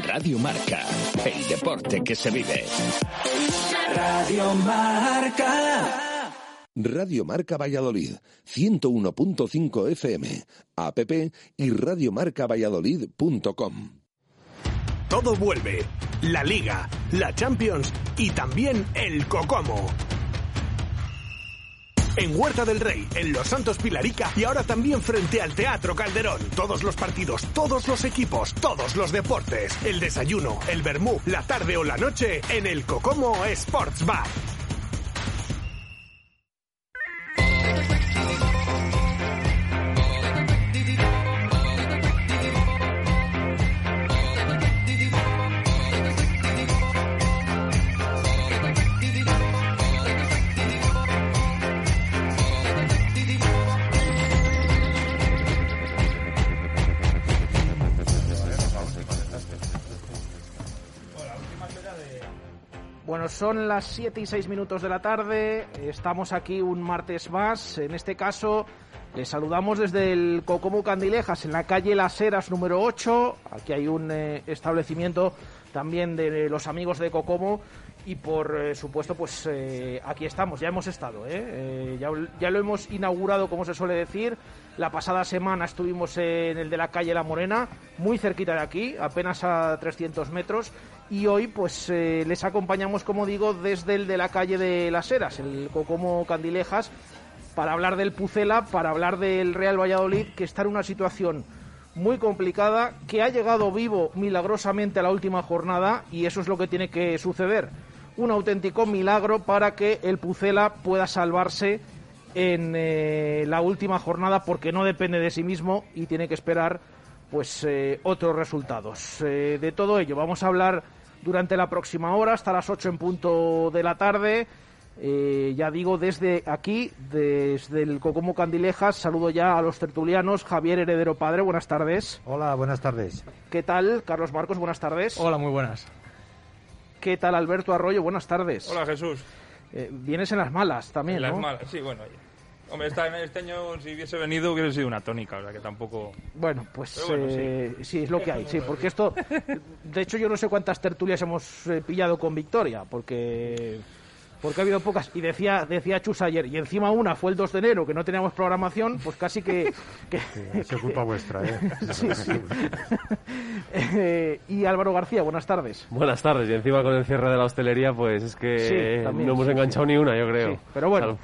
Radio Marca, el deporte que se vive. Radio Marca. Radio Marca Valladolid, 101.5 FM, app y radiomarcavalladolid.com. Todo vuelve. La Liga, la Champions y también el Cocomo. En Huerta del Rey, en Los Santos Pilarica y ahora también frente al Teatro Calderón. Todos los partidos, todos los equipos, todos los deportes. El desayuno, el vermú, la tarde o la noche en el Cocomo Sports Bar. Son las 7 y 6 minutos de la tarde. Estamos aquí un martes más. En este caso, les saludamos desde el Cocomo Candilejas, en la calle Las Heras número 8. Aquí hay un eh, establecimiento también de los amigos de Cocomo. Y por eh, supuesto, pues eh, aquí estamos, ya hemos estado, ¿eh? ya, ya lo hemos inaugurado, como se suele decir. La pasada semana estuvimos en el de la calle La Morena, muy cerquita de aquí, apenas a 300 metros, y hoy pues eh, les acompañamos, como digo, desde el de la calle de Las Heras, el Cocomo Candilejas, para hablar del Pucela, para hablar del Real Valladolid, que está en una situación muy complicada, que ha llegado vivo milagrosamente a la última jornada, y eso es lo que tiene que suceder. Un auténtico milagro para que el Pucela pueda salvarse en eh, la última jornada porque no depende de sí mismo y tiene que esperar pues eh, otros resultados. De todo ello vamos a hablar durante la próxima hora hasta las 8 en punto de la tarde. ya digo, desde aquí, desde el Cocomo Candilejas, saludo ya a los tertulianos. Javier Heredero Padre, buenas tardes. Hola, buenas tardes. ¿Qué tal? Carlos Marcos, buenas tardes. Hola, muy buenas. ¿Qué tal Alberto Arroyo? Buenas tardes. Hola Jesús. Eh, vienes en las malas también, En las ¿no? malas, sí, bueno. Hombre, esta- este año si hubiese venido hubiese sido una tónica, o sea que tampoco... Bueno, pues bueno, eh, sí. es lo que hay, sí, porque esto, de hecho yo no sé cuántas tertulias hemos eh, pillado con victoria, porque porque ha habido pocas, y decía decía Chus ayer, y encima una fue el 2 de enero, que no teníamos programación, pues casi que... que- Es culpa vuestra, ¿eh? Sí, sí. Eh, y Álvaro García, buenas tardes. Buenas tardes, y encima con el cierre de la hostelería, pues es que Sí, también, no hemos sí, enganchado ni una, yo creo. Sí, pero bueno,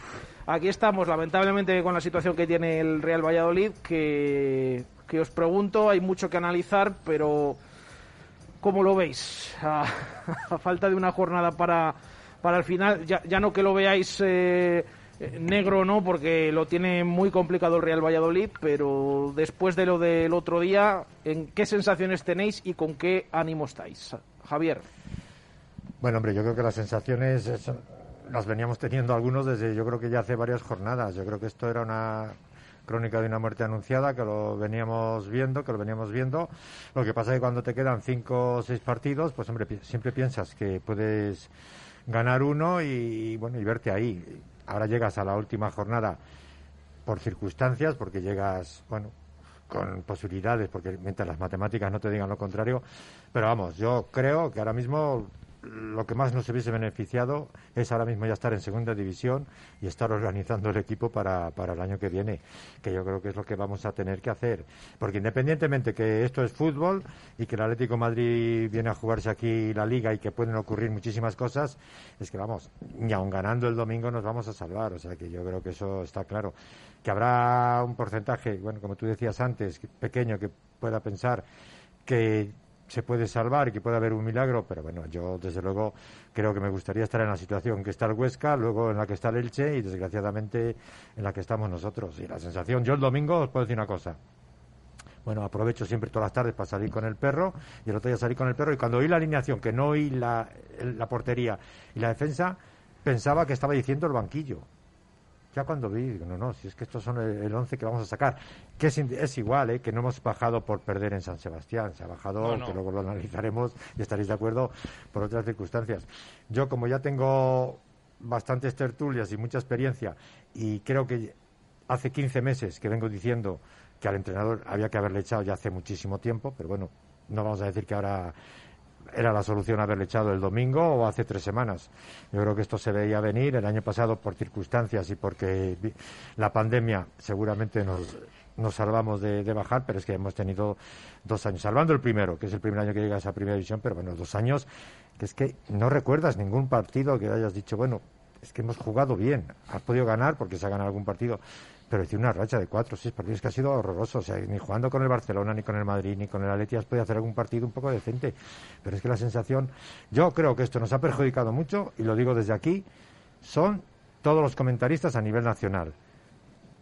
aquí estamos, lamentablemente, con la situación que tiene el Real Valladolid, que, que os pregunto, hay mucho que analizar, pero ¿cómo lo veis? A, falta de una jornada para, para el final, ya, ya no que lo veáis eh, negro, ¿no? Porque lo tiene muy complicado el Real Valladolid, pero después de lo del otro día, ¿en qué sensaciones tenéis y con qué ánimo estáis? Javier. Bueno, hombre, yo creo que las sensaciones es- las veníamos teniendo algunos desde, yo creo que ya hace varias jornadas. Yo creo que esto era una crónica de una muerte anunciada, que lo veníamos viendo, que lo veníamos viendo. Lo que pasa es que cuando te quedan cinco o seis partidos, pues hombre, siempre piensas que puedes ganar uno y, bueno, y verte ahí. Ahora llegas a la última jornada por circunstancias, porque llegas, bueno, con posibilidades, porque mientras las matemáticas no te digan lo contrario, pero vamos, yo creo que ahora mismo lo que más nos hubiese beneficiado es ahora mismo ya estar en segunda división y estar organizando el equipo para, para el año que viene, que yo creo que es lo que vamos a tener que hacer. Porque independientemente que esto es fútbol y que el Atlético Madrid viene a jugarse aquí la liga y que pueden ocurrir muchísimas cosas, es que vamos, ni aun ganando el domingo nos vamos a salvar. O sea que yo creo que eso está claro. Que habrá un porcentaje, bueno, como tú decías antes, que- pequeño, que pueda pensar que se puede salvar y que puede haber un milagro, pero bueno, yo desde luego creo que me gustaría estar en la situación que está el Huesca, luego en la que está el Elche y desgraciadamente en la que estamos nosotros. Y la sensación, yo el domingo os puedo decir una cosa. Bueno, aprovecho siempre todas las tardes para salir con el perro y el otro día salí con el perro y cuando oí la alineación, que no oí la, la portería y la defensa, pensaba que estaba diciendo el banquillo. Ya cuando vi, digo, no, no, si es que estos son el, el once que vamos a sacar, que es, es igual, ¿eh? que no hemos bajado por perder en San Sebastián, se ha bajado, No, no. que luego lo analizaremos y estaréis de acuerdo por otras circunstancias. Yo, como ya tengo bastantes tertulias y mucha experiencia, y creo que hace 15 meses que vengo diciendo que al entrenador había que haberle echado ya hace muchísimo tiempo, pero bueno, no vamos a decir que ahora era la solución haberle echado el domingo o hace tres semanas. Yo creo que esto se veía venir el año pasado por circunstancias y porque la pandemia seguramente nos, nos salvamos de, de bajar, pero es que hemos tenido dos años, salvando el primero, que es el primer año que llegas a primera división, pero bueno, dos años que es que no recuerdas ningún partido que hayas dicho, bueno, es que hemos jugado bien, has podido ganar porque se ha ganado algún partido, pero tiene una racha de cuatro o seis partidos que ha sido horroroso. O sea, ni jugando con el Barcelona, ni con el Madrid, ni con el Atleti has podido hacer algún partido un poco decente. Pero es que la sensación, yo creo que esto nos ha perjudicado mucho, y lo digo desde aquí, son todos los comentaristas a nivel nacional,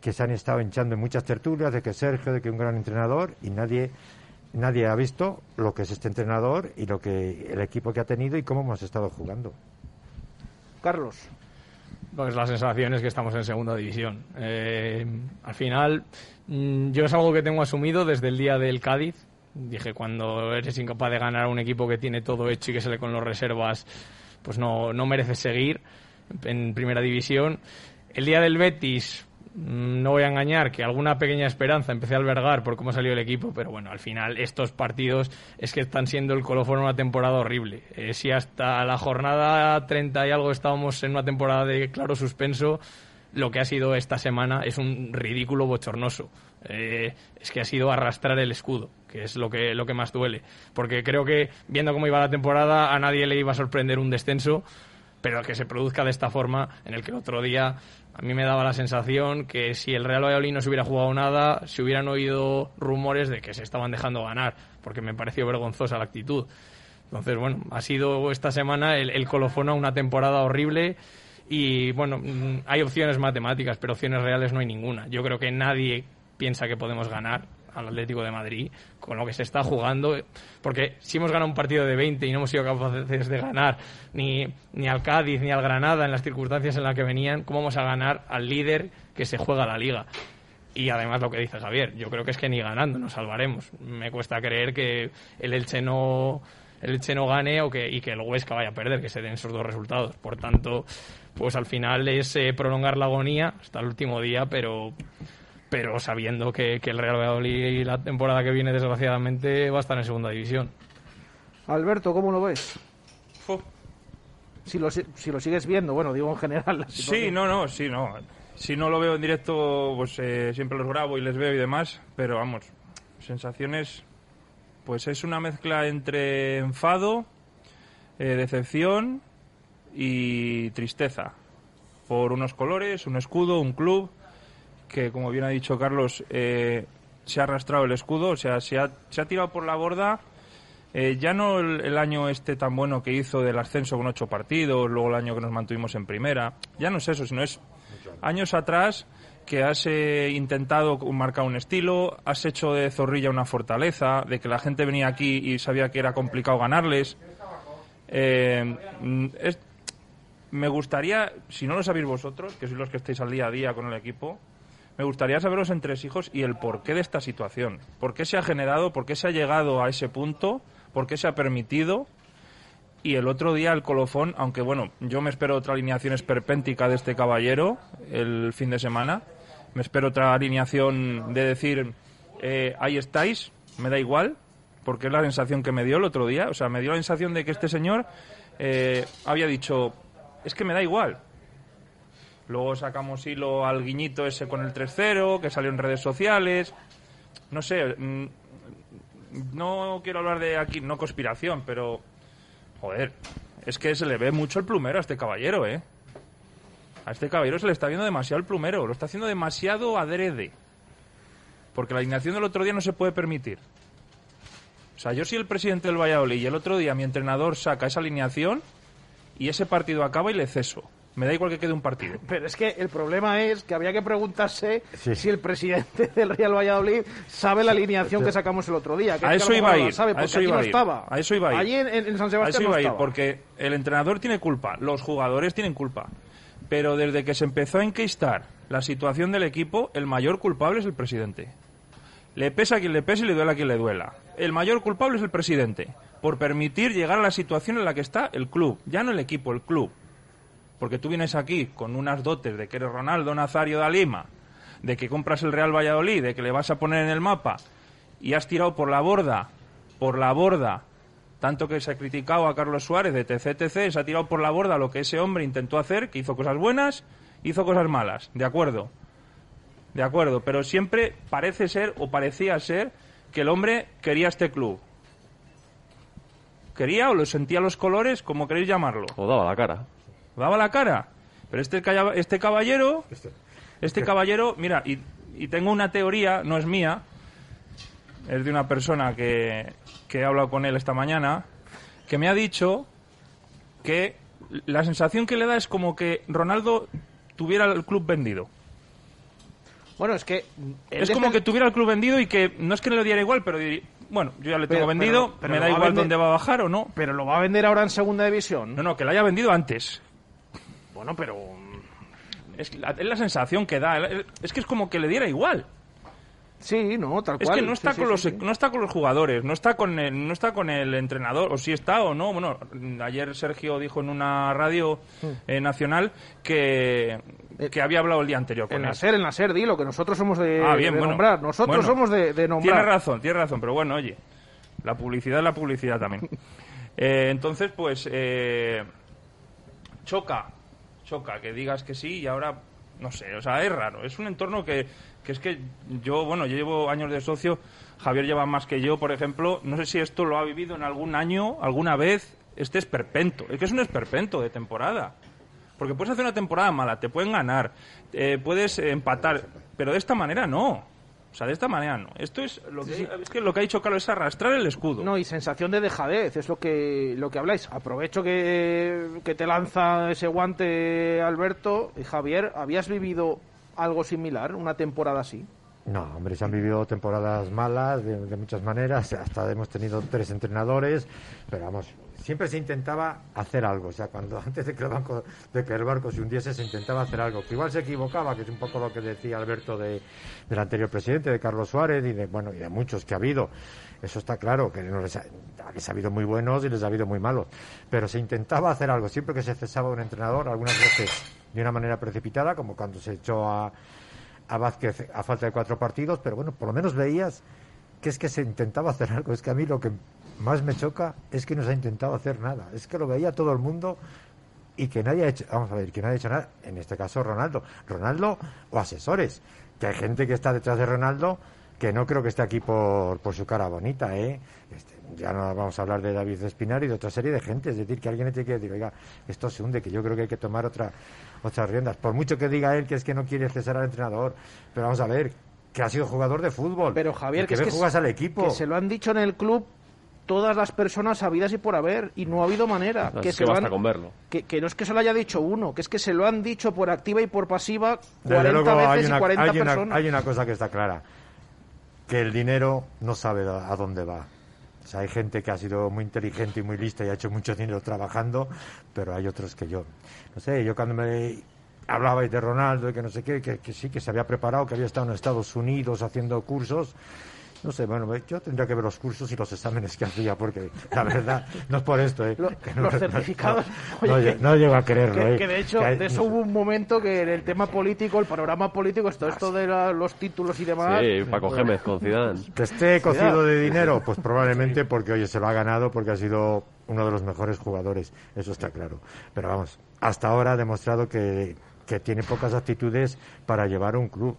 que se han estado hinchando en muchas tertulias de que Sergio, de que un gran entrenador, y nadie nadie ha visto lo que es este entrenador y lo que el equipo que ha tenido y cómo hemos estado jugando. Carlos. Pues la sensación es que estamos en segunda división. Eh, al final, mm, yo es algo que tengo asumido desde el día del Cádiz. Dije, cuando eres incapaz de ganar a un equipo que tiene todo hecho y que sale con los reservas, pues no, no mereces seguir en primera división. El día del Betis, no voy a engañar, que alguna pequeña esperanza empecé a albergar por cómo salió el equipo, pero bueno, al final estos partidos es que están siendo el colofón una temporada horrible. Eh, si hasta la jornada 30 y algo estábamos en una temporada de claro suspenso, lo que ha sido esta semana es un ridículo bochornoso. Eh, es que ha sido arrastrar el escudo, que es lo que, lo que más duele. Porque creo que, viendo cómo iba la temporada, a nadie le iba a sorprender un descenso, pero que se produzca de esta forma, en el que el otro día a mí me daba la sensación que si el Real Valladolid no se hubiera jugado nada, se hubieran oído rumores de que se estaban dejando ganar, porque me pareció vergonzosa la actitud. Entonces, bueno, ha sido esta semana el, el colofón a una temporada horrible y, bueno, mm, hay opciones matemáticas, pero opciones reales no hay ninguna. Yo creo que nadie piensa que podemos ganar al Atlético de Madrid con lo que se está jugando, porque si hemos ganado un partido de 20 y no hemos sido capaces de ganar ni, ni al Cádiz ni al Granada en las circunstancias en las que venían, ¿cómo vamos a ganar al líder que se juega la liga? Y además lo que dice Javier, yo creo que es que ni ganando nos salvaremos. Me cuesta creer que el Elche no, el Elche no gane o que, y que el Huesca vaya a perder, que se den esos dos resultados. Por tanto, pues al final es eh, prolongar la agonía hasta el último día, pero pero sabiendo que, que el Real Valladolid la temporada que viene desgraciadamente va a estar en segunda división. Alberto, ¿cómo lo ves? Si lo, si si lo sigues viendo, bueno, digo en general. la Sí, no, no, sí, no. Si no lo veo en directo, pues eh, siempre los grabo y les veo y demás, pero vamos, sensaciones, pues es una mezcla entre enfado, eh, decepción y tristeza por unos colores, un escudo, un club que, como bien ha dicho Carlos, eh, se ha arrastrado el escudo, o sea, se ha, se ha tirado por la borda. Eh, ya no el, año este tan bueno que hizo del ascenso con ocho partidos, luego el año que nos mantuvimos en primera, ya no es eso, sino es años atrás que has eh, intentado marcar un estilo, has hecho de Zorrilla una fortaleza, de que la gente venía aquí y sabía que era complicado ganarles. Eh, me gustaría, si no lo sabéis vosotros, que sois los que estáis al día a día con el equipo, me gustaría saber los entresijos y el porqué de esta situación. ¿Por qué se ha generado? ¿Por qué se ha llegado a ese punto? ¿Por qué se ha permitido? Y el otro día el colofón, aunque bueno, yo me espero otra alineación esperpéntica de este caballero el fin de semana. Me espero otra alineación de decir, eh, ahí estáis, me da igual, porque es la sensación que me dio el otro día. O sea, me dio la sensación de que este señor eh, había dicho, es que me da igual. Luego sacamos hilo al guiñito ese con el 3-0, que salió en redes sociales. No sé, mm, no quiero hablar de aquí, no conspiración, pero Joder, es que se le ve mucho el plumero a este caballero, ¿eh? A este caballero se le está viendo demasiado el plumero, lo está haciendo demasiado adrede. Porque la alineación del otro día no se puede permitir. O sea, yo soy el presidente del Valladolid y el otro día mi entrenador saca esa alineación y ese partido acaba y le ceso. Me da igual que quede un partido. Pero es que el problema es que había que preguntarse Sí. si el presidente del Real Valladolid sabe la alineación que sacamos el otro día. que A eso iba a no ir. sabe, a eso aquí iba no a ir. estaba. A eso iba a ir. Allí en, en- San A Sebastián eso no iba a ir, porque el entrenador tiene culpa, los jugadores tienen culpa. Pero desde que se empezó a enquistar la situación del equipo, el mayor culpable es el presidente. Le pesa a quien le pese y le duela a quien le duela. El mayor culpable es el presidente, por permitir llegar a la situación en la que está el club. Ya no el equipo, el club. Porque tú vienes aquí con unas dotes de que eres Ronaldo Nazario da Lima, de que compras el Real Valladolid, de que le vas a poner en el mapa, y has tirado por la borda, por la borda, tanto que se ha criticado a Carlos Suárez de TCTC, se ha tirado por la borda lo que ese hombre intentó hacer, que hizo cosas buenas, hizo cosas malas, de acuerdo. De acuerdo, pero siempre parece ser o parecía ser que el hombre quería este club. Quería o lo sentía los colores, como queréis llamarlo. O daba la cara. Daba la cara. Pero este, calla- este caballero, este caballero, mira, y, y tengo una teoría, no es mía, es de una persona que, que he hablado con él esta mañana, que me ha dicho que la sensación que le da es como que Ronaldo tuviera el club vendido. Bueno, es que... Es como que tuviera el club vendido y que no es que le diera igual, pero diría, bueno, yo ya le tengo Pero- vendido, pero- pero me da igual vender- dónde va a bajar o no. Pero lo va a vender ahora en segunda división. No, no, que lo haya vendido antes. Bueno, pero... Es la, es la sensación que da. Es que es como que le diera igual. Sí, no, tal Es cual. que no está Sí, con sí, los sí, sí. no está con los jugadores, no está con el, no está con el entrenador, o si está o no. Bueno, ayer Sergio dijo en una radio eh, nacional que, que había hablado el día anterior con En él. la SER, en la SER, dilo, que nosotros somos de, Ah, bien, de bueno. nombrar. Nosotros Bueno, somos de, de nombrar. Tiene razón, tiene razón, pero bueno, oye, la publicidad es la publicidad también. Eh, entonces, pues, eh, choca, choca que digas que sí y ahora, no sé, o sea, es raro. Es un entorno que, que es que yo, bueno, yo llevo años de socio, Javier lleva más que yo, por ejemplo, no sé si esto lo ha vivido en algún año, alguna vez, este esperpento. Es que es un esperpento de temporada. Porque puedes hacer una temporada mala, te pueden ganar, eh, puedes empatar, pero de esta manera no. O sea, de esta manera no. Esto es lo que, es que lo que ha dicho Carlos es arrastrar el escudo. No, y sensación de dejadez, es lo que, lo que habláis. Aprovecho que, que te lanza ese guante Alberto. Y Javier, ¿habías vivido algo similar, una temporada así? No, hombre, se han vivido temporadas malas de, de muchas maneras, hasta hemos tenido tres entrenadores, pero vamos, siempre se intentaba hacer algo, o sea, cuando antes de que el, banco, de que el barco se hundiese se intentaba hacer algo, que igual se equivocaba, que es un poco lo que decía Alberto de, del anterior presidente, de Carlos Suárez y de, bueno, y de muchos que ha habido. Eso está claro, que no les ha, les ha habido muy buenos y les ha habido muy malos, pero se intentaba hacer algo, siempre que se cesaba un entrenador, algunas veces de una manera precipitada, como cuando se echó a a Vázquez a falta de cuatro partidos, pero bueno, por lo menos veías que es que se intentaba hacer algo. Es que a mí lo que más me choca es que no se ha intentado hacer nada. Es que lo veía todo el mundo y que nadie ha hecho, vamos a ver, que nadie ha hecho nada. En este caso Ronaldo. Ronaldo o asesores. Que hay gente que está detrás de Ronaldo que no creo que esté aquí por, por su cara bonita, ¿eh? Este, ya no vamos a hablar de David Espinar y de otra serie de gente. Es decir, que alguien tiene que decir, oiga, esto se hunde, que yo creo que hay que tomar otra, otras riendas. Por mucho que diga él que es que no quiere cesar al entrenador. Pero vamos a ver, que ha sido jugador de fútbol. Pero Javier, que, que, es que, jugas al equipo. que se lo han dicho en el club todas las personas habidas y por haber y no ha habido manera que que se basta han- con verlo. que, que no es que se lo haya dicho uno que es que se lo han dicho por activa y por pasiva Desde 40 luego, veces hay y una, 40 hay, una, personas hay una cosa que está clara, que el dinero no sabe a a dónde va. O sea, hay gente que ha sido muy inteligente y muy lista y ha hecho mucho dinero trabajando, pero hay otros que yo. No sé, yo cuando me hablabais de Ronaldo y que no sé qué, que, que sí, que se había preparado, que había estado en Estados Unidos haciendo cursos. No sé, bueno, yo tendría que ver los cursos y los exámenes que hacía, porque la verdad, no es por esto, ¿eh? Lo- Que no- los certificados No, oye, lle- no llego a creerlo, que, ¿eh? que de hecho Que hay- de eso hubo un momento que en el tema político el panorama político esto esto de la- los títulos y demás Sí, Paco Gémez con Zidane. Que esté cocido de dinero, pues probablemente porque, oye, se lo ha ganado porque ha sido uno de los mejores jugadores, eso está claro. Pero vamos, hasta ahora ha demostrado que, que tiene pocas actitudes para llevar un club.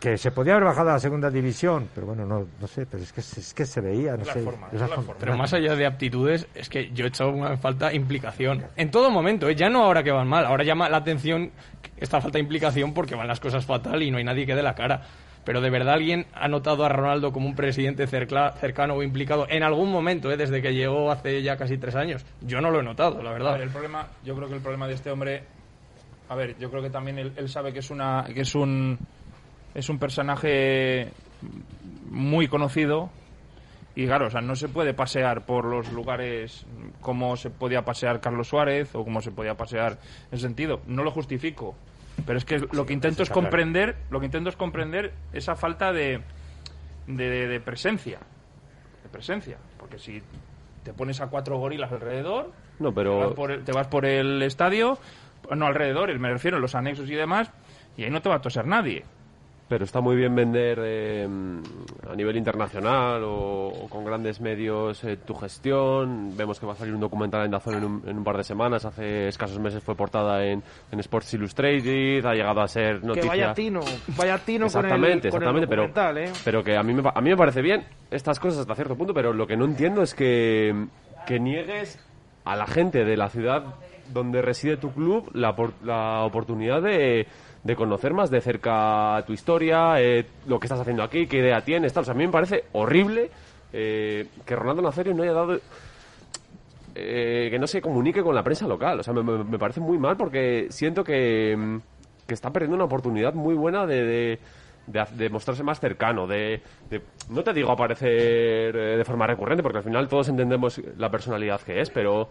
Que se podía haber bajado a la segunda división, pero bueno, no, no sé, pero es que, es que se veía, no Es la sé. forma, la forma. forma. Pero más allá de aptitudes, es que yo he echado una falta implicación. En todo momento, ¿eh? ya no ahora que van mal. Ahora llama la atención esta falta de implicación porque van las cosas fatal y no hay nadie que dé la cara. pero de verdad alguien ha notado a Ronaldo como un presidente cercla- cercano o implicado en algún momento, ¿eh? desde que llegó hace ya casi tres años. Yo no lo he notado, la A verdad. ver, el problema, yo creo que el problema de este hombre, a ver, yo creo que también él, él sabe que es una, que es un, es un personaje muy conocido y claro, o sea, no se puede pasear por los lugares como se podía pasear Carlos Suárez o como se podía pasear en ese sentido. No lo justifico, pero es que lo que intento es comprender, lo que intento es comprender esa falta de, de, presencia, de presencia, porque si te pones a cuatro gorilas alrededor, No, te vas pero por el, te vas por el estadio, no alrededor, me refiero, los anexos y demás, y ahí no te va a toser nadie. Pero está muy bien vender eh, a nivel internacional o, o con grandes medios eh, tu gestión. Vemos que va a salir un documental en Dazón en un, en un par de semanas. Hace escasos meses fue portada en, en Sports Illustrated. Ha llegado a ser noticia. Que vaya tino, vaya tino con el, Exactamente, el exactamente, pero, documental, ¿eh? pero que a mí, me, a mí me parece bien estas cosas hasta cierto punto, pero lo que no entiendo es que, que niegues a la gente de la ciudad donde reside tu club la, la oportunidad de, de conocer más de cerca tu historia, eh, lo que estás haciendo aquí, qué idea tienes, tal. O sea, a mí me parece horrible eh, que Ronaldo Nazario no haya dado eh, que no se comunique con la prensa local. O sea, me, parece muy mal porque siento que, que está perdiendo una oportunidad muy buena de, de, de de mostrarse más cercano. De, de- no te digo aparecer eh, de forma recurrente porque al final todos entendemos la personalidad que es, pero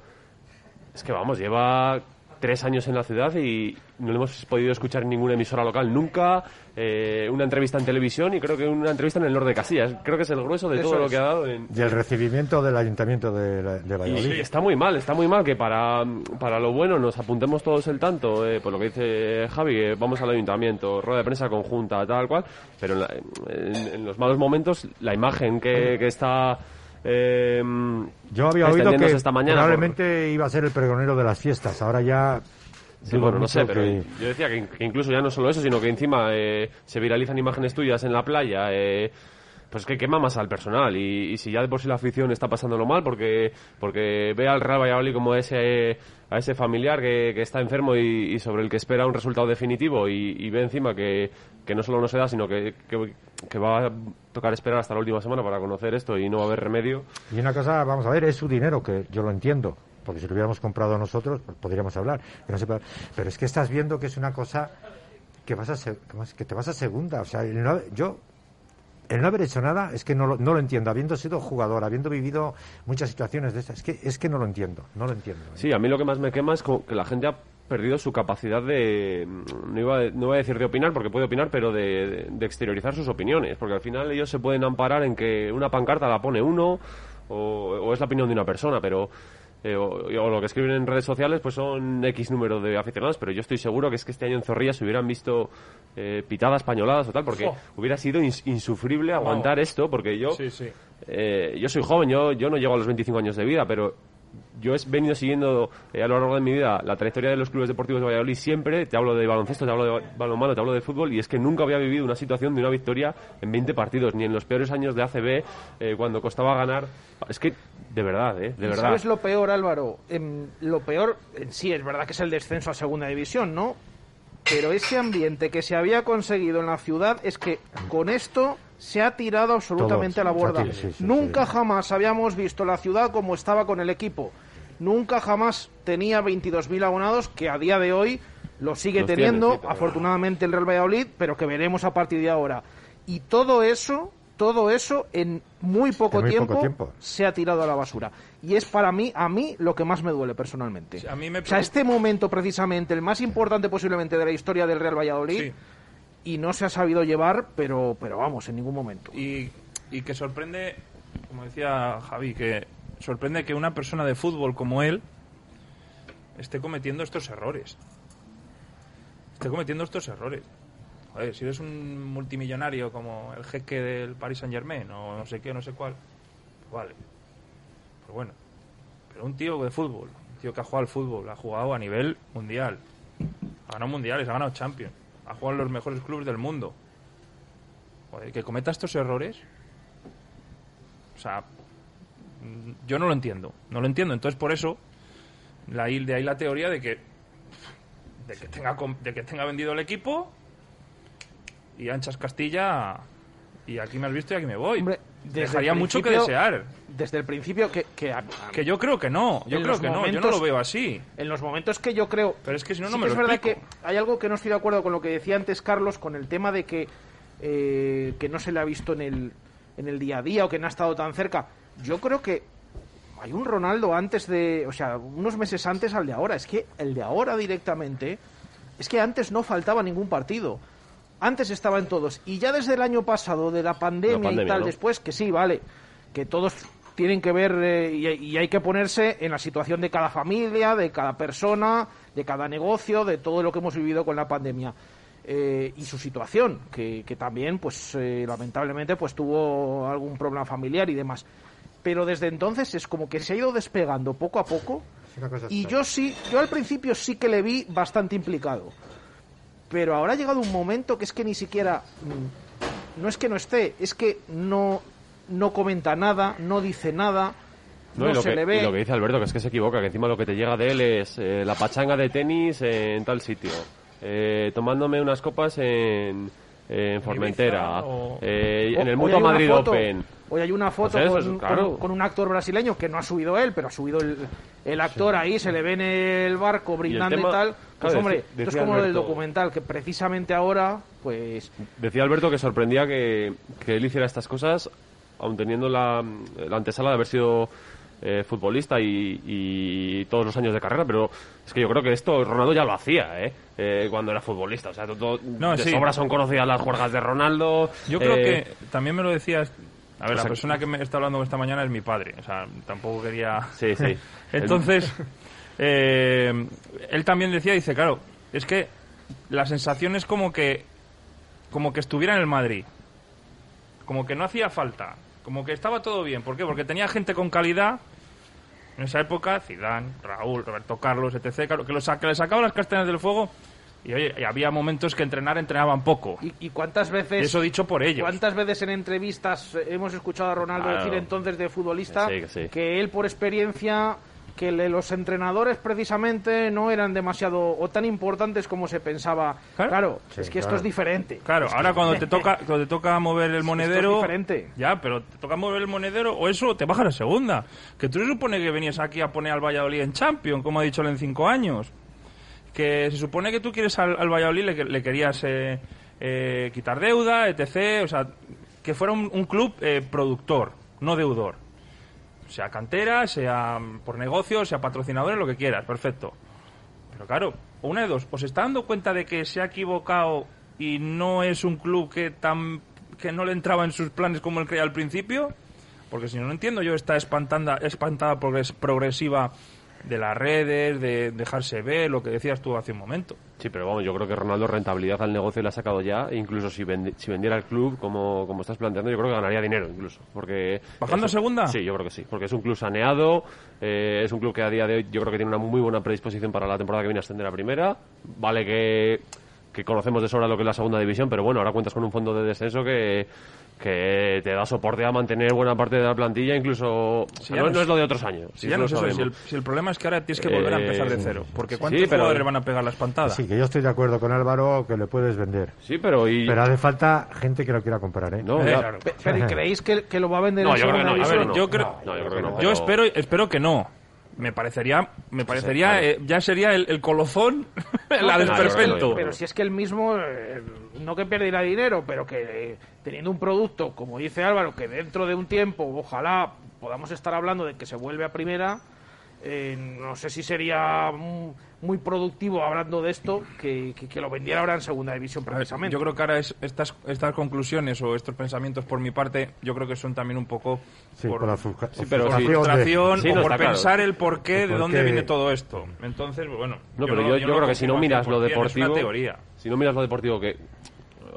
es que vamos, lleva tres años en la ciudad y no lo hemos podido escuchar en ninguna emisora local nunca. eh, una entrevista en televisión y creo que una entrevista en el norte de Casillas. Creo que es el grueso de Eso todo lo es. que ha dado en, Y el recibimiento del ayuntamiento de, la- de y Valladolid. está muy mal, está muy mal que para, para lo bueno nos apuntemos todos el tanto, eh, por lo que dice Javi, eh, vamos al ayuntamiento, rueda de prensa conjunta, tal cual, pero en, la- en- en los malos momentos la imagen que, que está... eh, Yo había oído que esta mañana por- probablemente iba a ser el pregonero de las fiestas. Ahora ya. Sí, bueno, no sé, pero que- yo decía que, que incluso ya no solo eso, sino que encima eh, se viralizan imágenes tuyas en la playa, eh, pues que quema más al personal. Y, si ya de por sí la afición está pasándolo mal, porque porque ve al Real Valladolid como ese a ese familiar que, está enfermo y, sobre el que espera un resultado definitivo y, ve encima que, que no solo no se da, sino que, que, va a tocar esperar hasta la última semana para conocer esto y no va a haber remedio. Y una cosa, vamos a ver, es su dinero, que yo lo entiendo, porque si lo hubiéramos comprado nosotros, pues podríamos hablar. no puede- Pero es que estás viendo que es una cosa que vas a que te vas a segunda. O sea, yo, el no haber hecho nada, es que no lo, no lo entiendo. Habiendo sido jugador, habiendo vivido muchas situaciones de estas, es que, es que no lo entiendo, no lo entiendo. Sí, a mí lo que más me quema es que la gente ha perdido su capacidad de, no iba, a- no voy a decir de opinar, porque puede opinar, pero de, de exteriorizar sus opiniones, porque al final ellos se pueden amparar en que una pancarta la pone uno o, o es la opinión de una persona, pero... eh, o, o lo que escriben en redes sociales pues son X número de aficionados, pero yo estoy seguro que es que este año en Zorrilla se hubieran visto eh, pitadas, pañoladas o tal, porque hubiera sido ins- insufrible aguantar esto, porque yo Sí, sí. eh, yo soy joven, yo, yo no llego a los 25 años de vida, pero yo he venido siguiendo eh, a lo largo de mi vida la trayectoria de los clubes deportivos de Valladolid siempre. Te hablo de baloncesto, te hablo de ba- balonmano, te hablo de fútbol y es que nunca había vivido una situación de una victoria en 20 partidos, ni en los peores años de ACB, eh, cuando costaba ganar. Es que, de verdad, ¿eh? De ¿Y verdad. ¿Sabes lo peor, Álvaro? Em, lo peor, en sí, es verdad que es el descenso a segunda división, ¿no? Pero ese ambiente que se había conseguido en la ciudad es que con esto se ha tirado absolutamente Todos, a la borda. sí, sí, sí, Nunca sí. jamás habíamos visto la ciudad como estaba con el equipo. Nunca jamás tenía 22.000 abonados, que a día de hoy lo sigue Los teniendo, afortunadamente el Real Valladolid, pero que veremos a partir de ahora. Y todo eso, todo eso en muy poco, En muy tiempo, poco tiempo. se ha tirado a la basura. Y es para mí, a mí, lo que más me duele personalmente. Sí, a mí me O sea, este momento precisamente, el más importante posiblemente de la historia del Real Valladolid, Sí. y no se ha sabido llevar, pero, pero vamos, en ningún momento. y, y que sorprende, como decía Javi, que sorprende que una persona de fútbol como él esté cometiendo estos errores. Esté cometiendo estos errores. Joder, si eres un multimillonario como el jeque del Paris Saint Germain o no sé qué, no sé cuál, vale. Bueno, pero un tío de fútbol, un tío que ha jugado al fútbol, ha jugado a nivel mundial, ha ganado mundiales, ha ganado Champions, ha jugado en los mejores clubes del mundo. Joder, que cometa estos errores. O sea, mm, yo no lo entiendo. No lo entiendo. Entonces, por eso, la, de ahí la teoría de que, de que, tenga, de que tenga vendido el equipo y anchas Castilla y aquí me has visto y aquí me voy. Hombre, Dejaría mucho que desear. Desde el principio que... Que, a- Que yo creo que no, yo creo que no, yo no lo veo así. En los momentos que yo creo... Pero es que si no, Sí no me que lo es verdad que hay algo que no estoy de acuerdo con lo que decía antes Carlos, con el tema de que, eh, que no se le ha visto en el, en el día a día o que no ha estado tan cerca. Yo creo que hay un Ronaldo antes de, o sea, unos meses antes al de ahora. Es que el de ahora directamente, es que antes no faltaba ningún partido. Antes estaba en todos. Y ya desde el año pasado, de la pandemia, y pandemia, tal, ¿no? después, que sí, vale, que todos tienen que ver eh, y, y hay que ponerse en la situación de cada familia, de cada persona, de cada negocio, de todo lo que hemos vivido con la pandemia. Eh, y su situación, que, que también, pues, eh, lamentablemente, pues tuvo algún problema familiar y demás. Pero desde entonces es como que se ha ido despegando poco a poco. Es una cosa Y extraña. yo sí, yo al principio sí que le vi bastante implicado. Pero ahora ha llegado un momento que es que ni siquiera. mm, No es que no esté, es que no, no comenta nada, no dice nada, no, No, y, lo se que, le y ve. lo que dice Alberto, que es que se equivoca, que encima lo que te llega de él es eh, la pachanga de tenis en tal sitio, eh, tomándome unas copas en, en Formentera, o- eh, en el una Madrid foto- Open. Hoy hay una foto Pues eso, con, claro. con- con un actor brasileño que no ha subido él, pero ha subido el, el actor ahí, se le ve en el barco brindando y, tema- tal. Pues claro, hombre, esto es como lo del Alberto- documental, que precisamente ahora, pues Decía Alberto que sorprendía que, que él hiciera estas cosas, aun teniendo la, la antesala de haber sido eh, futbolista y, y todos los años de carrera, pero es que yo creo que esto Ronaldo ya lo hacía, ¿eh? Eh, cuando era futbolista. O sea, todo, No, de sí. sobra son conocidas las juergas de Ronaldo. Yo creo eh, que también me lo decías. A ver, o sea, la persona que me está hablando esta mañana es mi padre. O sea, tampoco quería. Sí, sí. Entonces, eh, él también decía, dice, claro, es que la sensación es como que, como que estuviera en el Madrid. Como que no hacía falta. Como que estaba todo bien. ¿Por qué? Porque tenía gente con calidad. En esa época, Zidane, Raúl, Roberto Carlos, etc. claro, que, los, que le sacaban las castañas del fuego. Y oye, y había momentos que entrenar entrenaban poco. ¿Y, y cuántas veces... Y eso dicho por ellos. ¿Cuántas veces en entrevistas hemos escuchado a Ronaldo Claro. decir entonces de futbolista Que sí, que sí. él por experiencia que le- los entrenadores precisamente no eran demasiado o tan importantes como se pensaba? Claro. Claro, Sí, es que esto es diferente. Claro, Es que- ahora cuando te toca cuando te toca mover el monedero, es diferente. ya, pero te toca mover el monedero o eso te baja la segunda. Que tú se supone que venías aquí a poner al Valladolid en Champions, como ha dicho él en cinco años. Que se supone que tú quieres al, al Valladolid le, le querías eh, eh, quitar deuda, etc. O sea, que fuera un, club eh, productor, no deudor. Sea cantera, sea por negocio, sea patrocinadores, lo que quieras, perfecto. Pero claro, una de dos, o se está dando cuenta de que se ha equivocado y no es un club que tan que no le entraba en sus planes como él creía al principio, porque si no, no entiendo yo esta espantada, espantada progres- progresiva de las redes, de dejarse ver, lo que decías tú hace un momento. Sí, pero vamos, yo creo que Ronaldo rentabilidad al negocio le ha sacado ya, e incluso si, vendi- si vendiera el club, como, como estás planteando, yo creo que ganaría dinero incluso. Porque ¿Bajando a segunda? Sí, yo creo que sí, porque es un club saneado, eh, es un club que a día de hoy yo creo que tiene una muy buena predisposición para la temporada que viene a ascender a primera. Vale que, que conocemos de sobra lo que es la segunda división, pero bueno, ahora cuentas con un fondo de descenso que, que te da soporte a mantener buena parte de la plantilla, incluso... Sí, no, ya no no es lo de otros años. Si ya no es eso, si el, si el problema es que ahora tienes que volver a empezar de Eh, cero, porque sí, ¿cuántos pero- jugadores van a pegar la espantada? Sí, que yo estoy de acuerdo con Álvaro que le puedes vender. Sí, pero... Y... Pero hace falta gente que lo quiera comprar, ¿eh? No, Eh, claro. Pe- Pero ¿y creéis que, que lo va a vender No, yo creo que no, yo A división? ver, no. yo creo, No, yo creo que no, yo pero- espero, espero que no. Me parecería, me parecería, claro. eh, ya sería el, el colofón, la del No, perfecto. no. Pero si es que el mismo, eh, no que perderá dinero, pero que eh, teniendo un producto, como dice Álvaro, que dentro de un tiempo, ojalá podamos estar hablando de que se vuelve a primera, eh, no sé si sería muy productivo hablando de esto que, que- que lo vendiera ahora en segunda división ver, precisamente. Yo creo que ahora es, estas, estas conclusiones o estos pensamientos por mi parte, yo creo que son también un poco Sí, por por Sí, pero frustración sí. o por claro. pensar el porqué El de dónde viene todo esto. Entonces, bueno. No, pero yo, lo- yo lo creo que si no miras lo 100%, deportivo, Es una teoría. si no miras lo deportivo que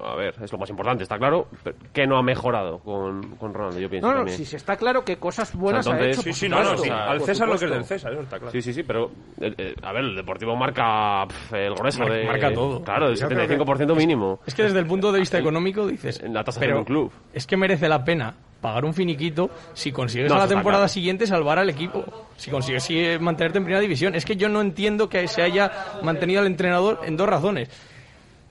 a ver, es lo más importante, está claro, pero que no ha mejorado con, con Ronaldo, yo pienso no, no, también. si se está claro que cosas buenas O sea, ha hecho. Sí, sí, no, no, sí. Al César lo que es del César, eso está claro. Sí, sí, sí, pero eh, eh, a ver, el deportivo marca el grueso Mar- de marca todo. Claro, el Yo creo que- 75% mínimo. Es que desde el punto de vista económico dices, En la pero de un club. es que merece la pena pagar un finiquito si consigues No, a la temporada claro. siguiente salvar al equipo, si consigues eh, mantenerte en primera división. Es que yo no entiendo que se haya mantenido al entrenador en dos razones.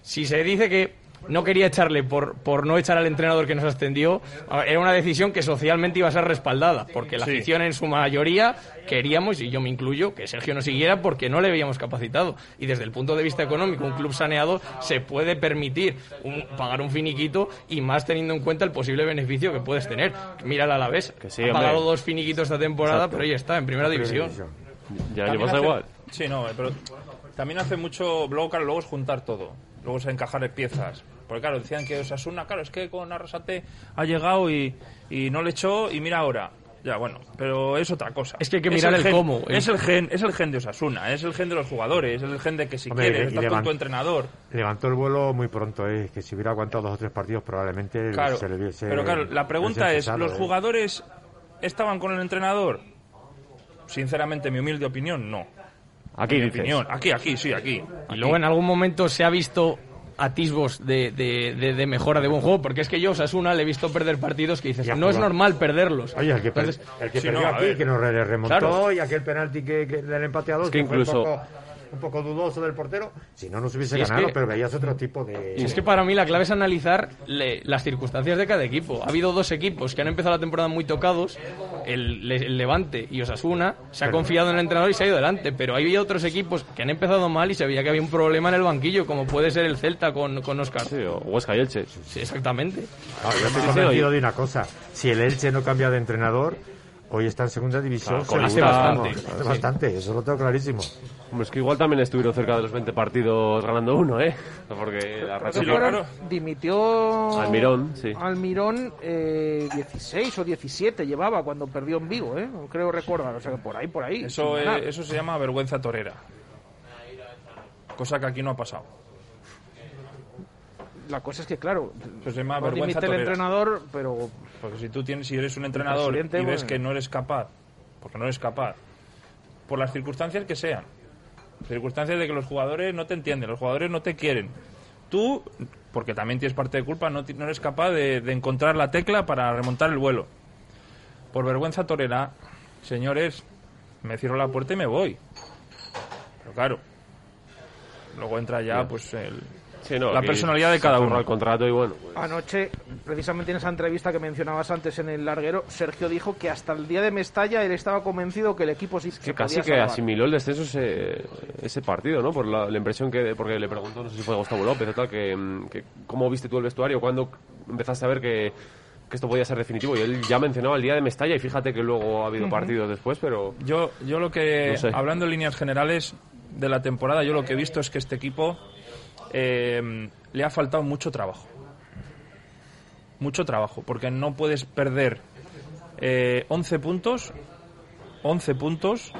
Si se dice que no quería echarle por, por no echar al entrenador que nos ascendió. Era una decisión que socialmente iba a ser respaldada, porque la Sí. afición en su mayoría queríamos, y yo me incluyo, que Sergio no siguiera porque no le veíamos capacitado. Y desde el punto de vista económico, un club saneado se puede permitir un- pagar un finiquito y más teniendo en cuenta el posible beneficio que puedes tener. Mira el Alavés, sí, ha hombre. pagado dos finiquitos esta temporada, Exacto. pero ahí está, en primera división. Ya le También pasa hace- igual. Sí, no, pero también hace mucho. Luego, claro, luego es juntar todo. Luego es encajar piezas. Porque, claro, decían que Osasuna, claro, es que con Arrasate ha llegado y, y no le echó y mira ahora. Ya, bueno, pero es otra cosa. Es que hay que mirar el gen- cómo. Es el gen, es el gen de Osasuna, es el gen de los jugadores, es el gen de que si Hombre, quieres estás con tu entrenador. Levantó el vuelo muy pronto, ¿eh? que si hubiera aguantado dos o tres partidos probablemente Claro, se le hubiese... pero claro, la pregunta es, ¿los ¿eh? jugadores estaban con el entrenador? Sinceramente, mi humilde opinión, no. Aquí mi dices. opinión, aquí, aquí, sí, aquí. Y luego en algún momento se ha visto atisbos de, de, de- de mejora de buen juego, porque es que yo, Osasuna, le he visto perder partidos que dices, no es normal perderlos. Oye, el que, Entonces, el que Sí, perdió no, aquí, que nos re- remontó Claro. y aquel penalti que, que del empate a dos, Es que fue incluso- un poco, un poco dudoso del portero, si no nos hubiese Y es ganado, que- pero veías otro tipo de... Y es que para mí la clave es analizar le- las circunstancias de cada equipo. Ha habido dos equipos que han empezado la temporada muy tocados, el, Le- el Levante y Osasuna, se ha confiado en el entrenador y se ha ido adelante, pero hay otros equipos que han empezado mal y se veía que había un problema en el banquillo, como puede ser el Celta con, con Oscar. Sí, o Huesca y Elche. Sí, exactamente. Ahora, yo estoy convencido de una cosa, si el Elche no cambia de entrenador, hoy está en segunda división. Claro, con hace bastante, hace sí. bastante, eso lo tengo clarísimo. Hombre, es que igual también estuvieron cerca de los 20 partidos ganando uno, ¿eh? Porque la racha dimitió Almirón, sí. Almirón eh, 16 o 17 llevaba cuando perdió en Vigo, ¿eh? No creo recordar, o sea que por ahí, por ahí. Eso, eso se llama vergüenza torera. Cosa que aquí no ha pasado. La cosa es que, claro, no vergüenza el entrenador, pero Porque si tú tienes, si eres un entrenador y ves bueno. que no eres capaz, porque no eres capaz, por las circunstancias que sean, circunstancias de que los jugadores no te entienden, los jugadores no te quieren, tú, porque también tienes parte de culpa, no, no eres capaz de, de encontrar la tecla para remontar el vuelo. Por vergüenza torera, señores, me cierro la puerta y me voy. Pero claro, luego entra ya pues el, Sí, no, la personalidad de se cada uno. el contrato y bueno, pues, anoche, precisamente en esa entrevista que mencionabas antes en el larguero, Sergio dijo que hasta el día de Mestalla él estaba convencido que el equipo sí se que casi podía que salvar. asimiló el descenso ese, ese partido, ¿no? Por la, la impresión que... Porque le preguntó, no sé si fue Gustavo López o tal, que, mm, que cómo viste tú el vestuario, cuando empezaste a ver que, que esto podía ser definitivo. Y él ya mencionaba el día de Mestalla y fíjate que luego ha habido partidos después, pero... Yo, yo lo que, No sé. hablando en líneas generales de la temporada, yo lo que he visto es que este equipo eh, le ha faltado mucho trabajo. Mucho trabajo, porque no puedes perder eh, 11 puntos, 11 puntos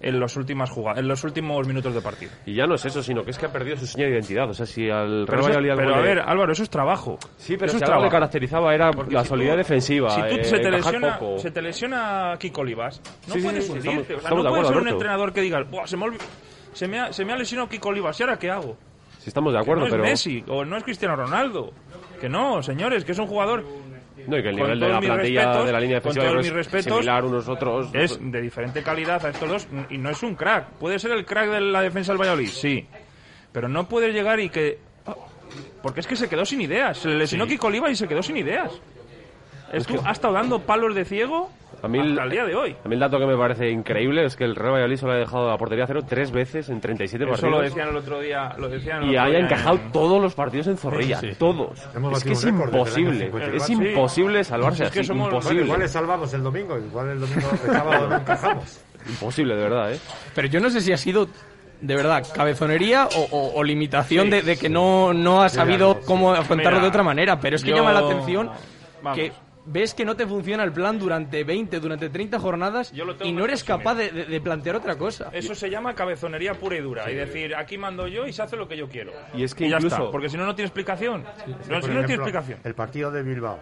en, los últimas juga- en los últimos minutos de partido. Y ya no es eso, sino que es que ha perdido su señal de identidad. O sea, si al Pero, eso- pero a ver, Álvaro, eso es trabajo. Sí, pero eso si es algo trabajo. caracterizaba era Porque la si solidez tú- defensiva. Si tú eh, se, te lesiona, poco. se te lesiona Kiko Olivas, no Sí, sí, puedes sí, hundirte. estamos- o sea, estamos no de puedes ser un entrenador que diga, "Buah, se, me se, me ha, se me ha lesionado Kiko Olivas, ¿y ahora qué hago? Si estamos de Que acuerdo, pero... es Messi o no es Cristiano Ronaldo. Que no, señores, que es un jugador No, y que el nivel de la plantilla respetos, de la línea defensiva es respetos, similar unos otros. es de diferente calidad a estos dos y no es un crack. Puede ser el crack de la defensa del Valladolid, sí. Pero no puede llegar y que... Porque es que se quedó sin ideas. Se le lesionó Kiko Oliva y se quedó sin ideas. Estu- Ha estado dando palos de ciego A mí, el, hasta el día de hoy. a mí el dato que me parece increíble es que el Real Valladolid solo ha dejado la portería a cero tres veces en 37 Eso partidos. lo decían el otro día. Lo decían el y otro haya día encajado en- todos los partidos en Zorrilla, Sí, sí. todos. Hemos Es que es imposible, 54. es Sí. imposible salvarse Es que así, somos- Bueno, imposible. igual le salvamos el domingo, igual el domingo, el sábado no encajamos. Imposible, de verdad, ¿eh? Pero yo no sé si ha sido de verdad cabezonería o, o- o limitación de, de que no, no ha sabido cómo afrontarlo Mira, de otra manera. Pero es que yo- llama la atención Vamos. que ves que no te funciona el plan durante 20, durante 30 jornadas Yo lo tengo y no eres capaz de, de- de plantear otra cosa. Eso se llama cabezonería pura y dura. Y decir, aquí mando yo y se hace lo que yo quiero. Y es que ya incluso- está, porque si no, no tiene explicación. No, Por si no, no tiene ejemplo, explicación. El partido de Bilbao,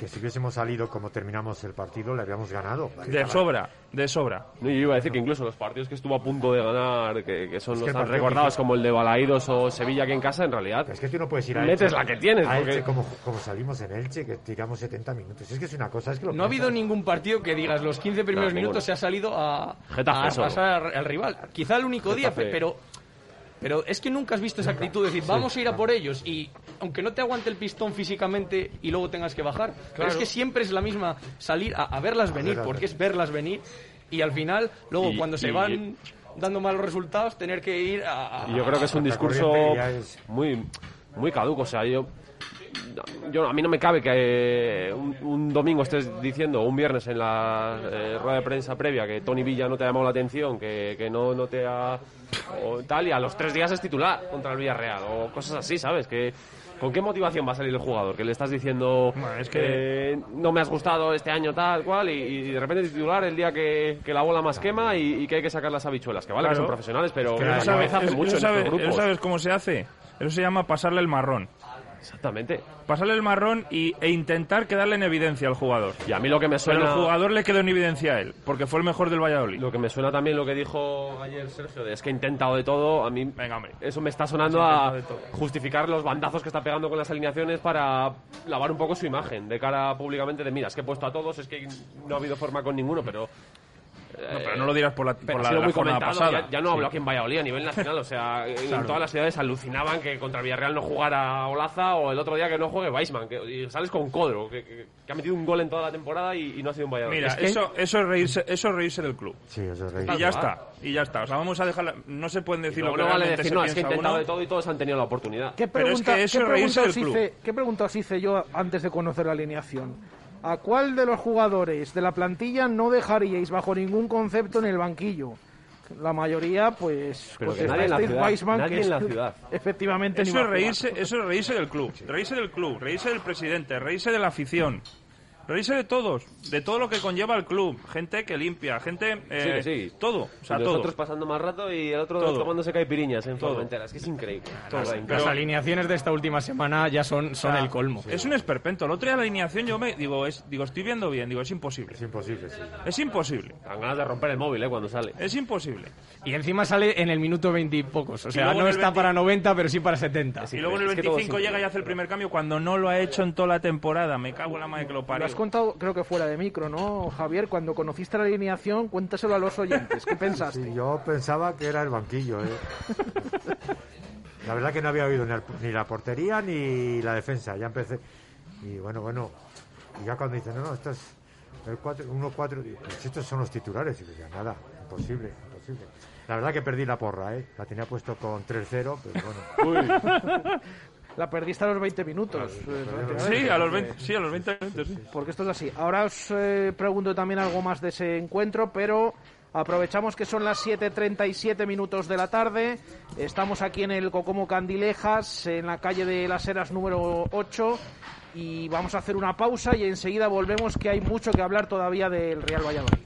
que si hubiésemos salido como terminamos el partido, le habíamos ganado. De sobra, de sobra. No, yo iba a decir que incluso los partidos que estuvo a punto de ganar, que, que son Es que los tan partido recordados que- como el de Balaídos o Sevilla aquí en casa, en realidad. Es que tú no puedes ir a Metes Elche, la que tienes, a porque- Elche como, como salimos en Elche, que tiramos 70 minutos. Es que es una cosa, es que lo No ha habido ningún partido que digas los 15 primeros No, minutos ninguno. se ha salido a, Getafe a pasar al rival. Quizá el único día, Getafe. pero Pero es que nunca has visto esa actitud de decir, vamos a ir a por ellos y aunque no te aguante el pistón físicamente y luego tengas que bajar, pero es que siempre es la misma salir a, a verlas venir, porque es verlas venir y al final, luego Y- cuando se y- van dando malos resultados, tener que ir a... a- Y yo creo que es un discurso es- muy, muy caduco. O sea, yo, yo a mí no me cabe que un, un domingo estés diciendo, o un viernes en la eh, rueda de prensa previa, que Tony Villa no te ha llamado la atención, que, que no, no te ha. o tal, y a los tres días es titular contra el Villarreal, o cosas así, ¿sabes? Que. ¿Con qué motivación va a salir el jugador? Que le estás diciendo Bueno, es que- eh, no me has gustado este año tal cual y, y de repente titular el día que, que la bola más quema y, y que hay que sacar las habichuelas. Que vale, que son profesionales, pero Pero la sabe- cabeza hace mucho eso ¿Sabes cómo se hace? Eso se llama pasarle el marrón. Exactamente. Pasarle el marrón y, e intentar quedarle en evidencia al jugador. Y a mí lo que me Pero suena... el jugador le quedó en evidencia a él, porque fue el mejor del Valladolid. Lo que me suena también lo que dijo ayer Sergio, de es que he intentado de todo, a mí Venga, hombre. eso me está sonando a justificar los bandazos que está pegando con las alineaciones para lavar un poco su imagen de cara públicamente de mira, es que he puesto a todos, es que no ha habido forma con ninguno, pero... No, pero no lo dirás por la, por la, la muy jornada pasada. ya, ya no hablo aquí en Valladolid a nivel nacional, o sea, en todas las ciudades alucinaban que contra Villarreal no jugara Olaza o el otro día que no juegue Weisman, que y sales con Codro, que, que- que ha metido un gol en toda la temporada y, y no ha sido un Valladolid. Mira, Es eso, eso, es reírse, eso es reírse del club. Sí, eso es rey. Y ya está, y ya está. O sea, vamos a dejar... No se pueden decir lo que no vale realmente decir, se no, es que he intentado uno. de todo y todos han tenido la oportunidad. ¿Qué Pero es pregunta, que eso ¿qué es reírse pregunta os del club. hice, ¿Qué pregunta os hice yo antes de conocer la alineación? ¿A cuál de los jugadores de la plantilla no dejaríais bajo ningún concepto en el banquillo? La mayoría, pues, Pero pues que nadie en la ciudad, nadie que en la ciudad. Efectivamente, Eso es, reírse, eso es reírse del club, reírse del club, reírse del presidente, reírse de la afición, reírse de todos, de todo lo que conlleva el club, gente que limpia, gente... eh, Sí, que sí. Todo, o sea, Y todo. nosotros pasando más rato y el otro Todo. tomándose caipiriñas en Todo. Formentera. Es que es increíble. Todo. Las Pero- alineaciones de esta última semana ya son, son el colmo. Es un esperpento. El otro día la alineación yo me digo, es, digo, estoy viendo bien, digo, es imposible. Es imposible, sí. Es imposible. Dan ganas de romper el móvil, ¿eh? Cuando sale. Es imposible. Y encima sale en el minuto 20 y pocos. O sea, no está 20 para 90, pero sí para 70. y luego en el es que todo 25 es llega y hace el primer cambio cuando no lo ha hecho en toda la temporada. Me cago en la madre que lo Lo parió. Has contado, creo que fuera de micro, ¿no, Javier? Cuando conociste la alineación, cuéntaselo a los oyentes. ¿Qué pensaste? Sí, yo pensaba que era el banquillo. ¿eh? La verdad que no había oído ni, la portería ni la defensa. Ya empecé. Y bueno, bueno. Y ya cuando dicen, no, no, esto es el 1-4. digo, pues estos son los titulares. Y decía, nada, imposible, imposible. La verdad que perdí la porra, ¿eh? La tenía puesto con 3-0, pero bueno. La perdiste a los 20 minutos. eh, prácticamente. Sí, a los 20, sí, a los 20 minutos. sí. Porque esto es así. Ahora os eh, pregunto también algo más de ese encuentro, pero aprovechamos que son las 7.37 minutos de la tarde. Estamos aquí en el Cocomo Candilejas, en la calle de las Heras número 8. Y vamos a hacer una pausa y enseguida volvemos, que hay mucho que hablar todavía del Real Valladolid.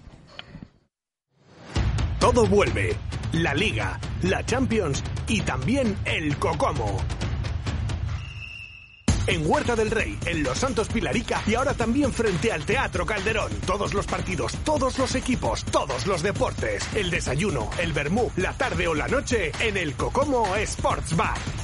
Todo vuelve. La Liga, la Champions y también el Cocomo. En Huerta del Rey, en Los Santos Pilarica y ahora también frente al Teatro Calderón. Todos los partidos, todos los equipos, todos los deportes. El desayuno, el vermú, la tarde o la noche en el Cocomo Sports Bar.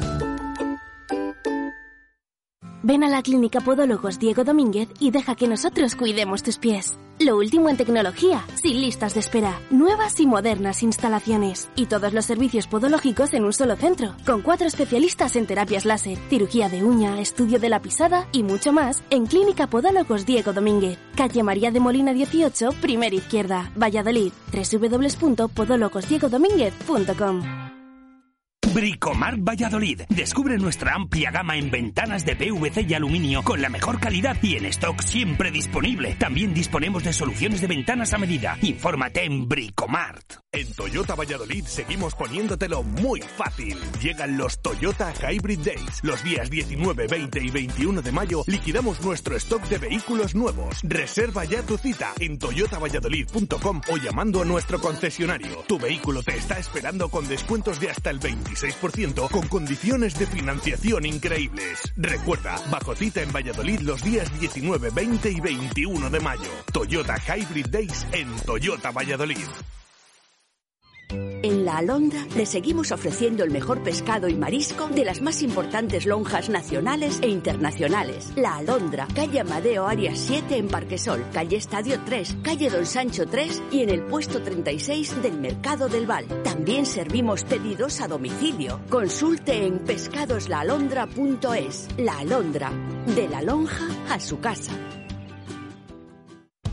Ven a la Clínica Podólogos Diego Domínguez y deja que nosotros cuidemos tus pies. Lo último en tecnología, sin listas de espera, nuevas y modernas instalaciones y todos los servicios podológicos en un solo centro, con cuatro especialistas en terapias láser, cirugía de uña, estudio de la pisada y mucho más en Clínica Podólogos Diego Domínguez, calle María de Molina 18, primera izquierda, Valladolid, www.podologosdiegodomínguez.com. Bricomart Valladolid. Descubre nuestra amplia gama en ventanas de PVC y aluminio con la mejor calidad y en stock siempre disponible. También disponemos de soluciones de ventanas a medida. Infórmate en Bricomart. En Toyota Valladolid seguimos poniéndotelo muy fácil. Llegan los Toyota Hybrid Days. Los días 19, 20 y 21 de mayo liquidamos nuestro stock de vehículos nuevos. Reserva ya tu cita en toyotavalladolid.com o llamando a nuestro concesionario. Tu vehículo te está esperando con descuentos de hasta el 26 16% con condiciones de financiación increíbles. Recuerda, bajo cita en Valladolid los días 19, 20 y 21 de mayo. Toyota Hybrid Days en Toyota Valladolid. En La Alondra le seguimos ofreciendo el mejor pescado y marisco de las más importantes lonjas nacionales e internacionales. La Alondra, calle Amadeo Arias 7 en Parquesol, calle Estadio 3, calle Don Sancho 3 y en el puesto 36 del Mercado del Val. También servimos pedidos a domicilio. Consulte en pescadoslaalondra.es. La Alondra, de la lonja a su casa.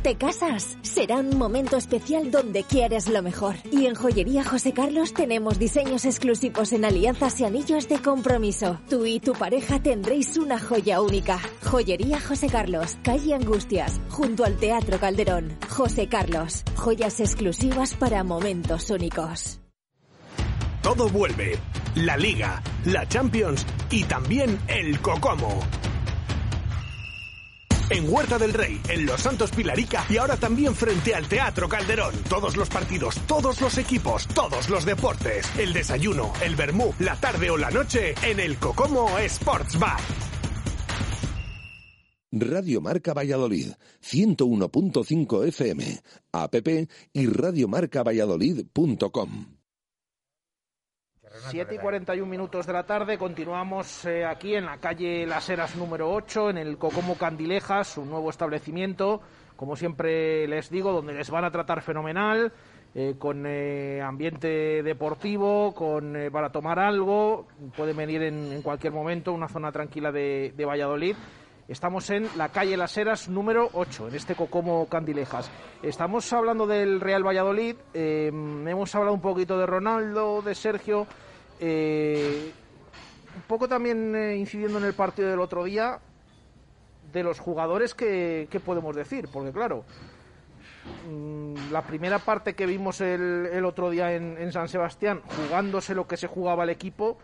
¿Te casas? Será un momento especial donde quieres lo mejor. Y en Joyería José Carlos tenemos diseños exclusivos en alianzas y anillos de compromiso. Tú y tu pareja tendréis una joya única. Joyería José Carlos, calle Angustias, junto al Teatro Calderón. José Carlos, joyas exclusivas para momentos únicos. Todo vuelve. La Liga, la Champions y también el Cocomo. En Huerta del Rey, en Los Santos Pilarica y ahora también frente al Teatro Calderón. Todos los partidos, todos los equipos, todos los deportes. El desayuno, el vermú, la tarde o la noche en el Cocomo Sports Bar. Radio Marca Valladolid, 101.5 FM, app y radiomarcavalladolid.com. 7 y 41 minutos de la tarde, continuamos eh, aquí en la calle Las Heras número 8, en el Cocomo Candilejas, un nuevo establecimiento, como siempre les digo, donde les van a tratar fenomenal, eh, con eh, ambiente deportivo, con para tomar algo, pueden venir en, cualquier momento, una zona tranquila de, de Valladolid. Estamos en la calle Las Heras número 8, en este Cocomo Candilejas. Estamos hablando del Real Valladolid, hemos hablado un poquito de Ronaldo, de Sergio, eh, un poco también eh, incidiendo en el partido del otro día, de los jugadores que, podemos decir, porque claro, mm, la primera parte que vimos el, el otro día en, en, San Sebastián, jugándose lo que se jugaba el equipo,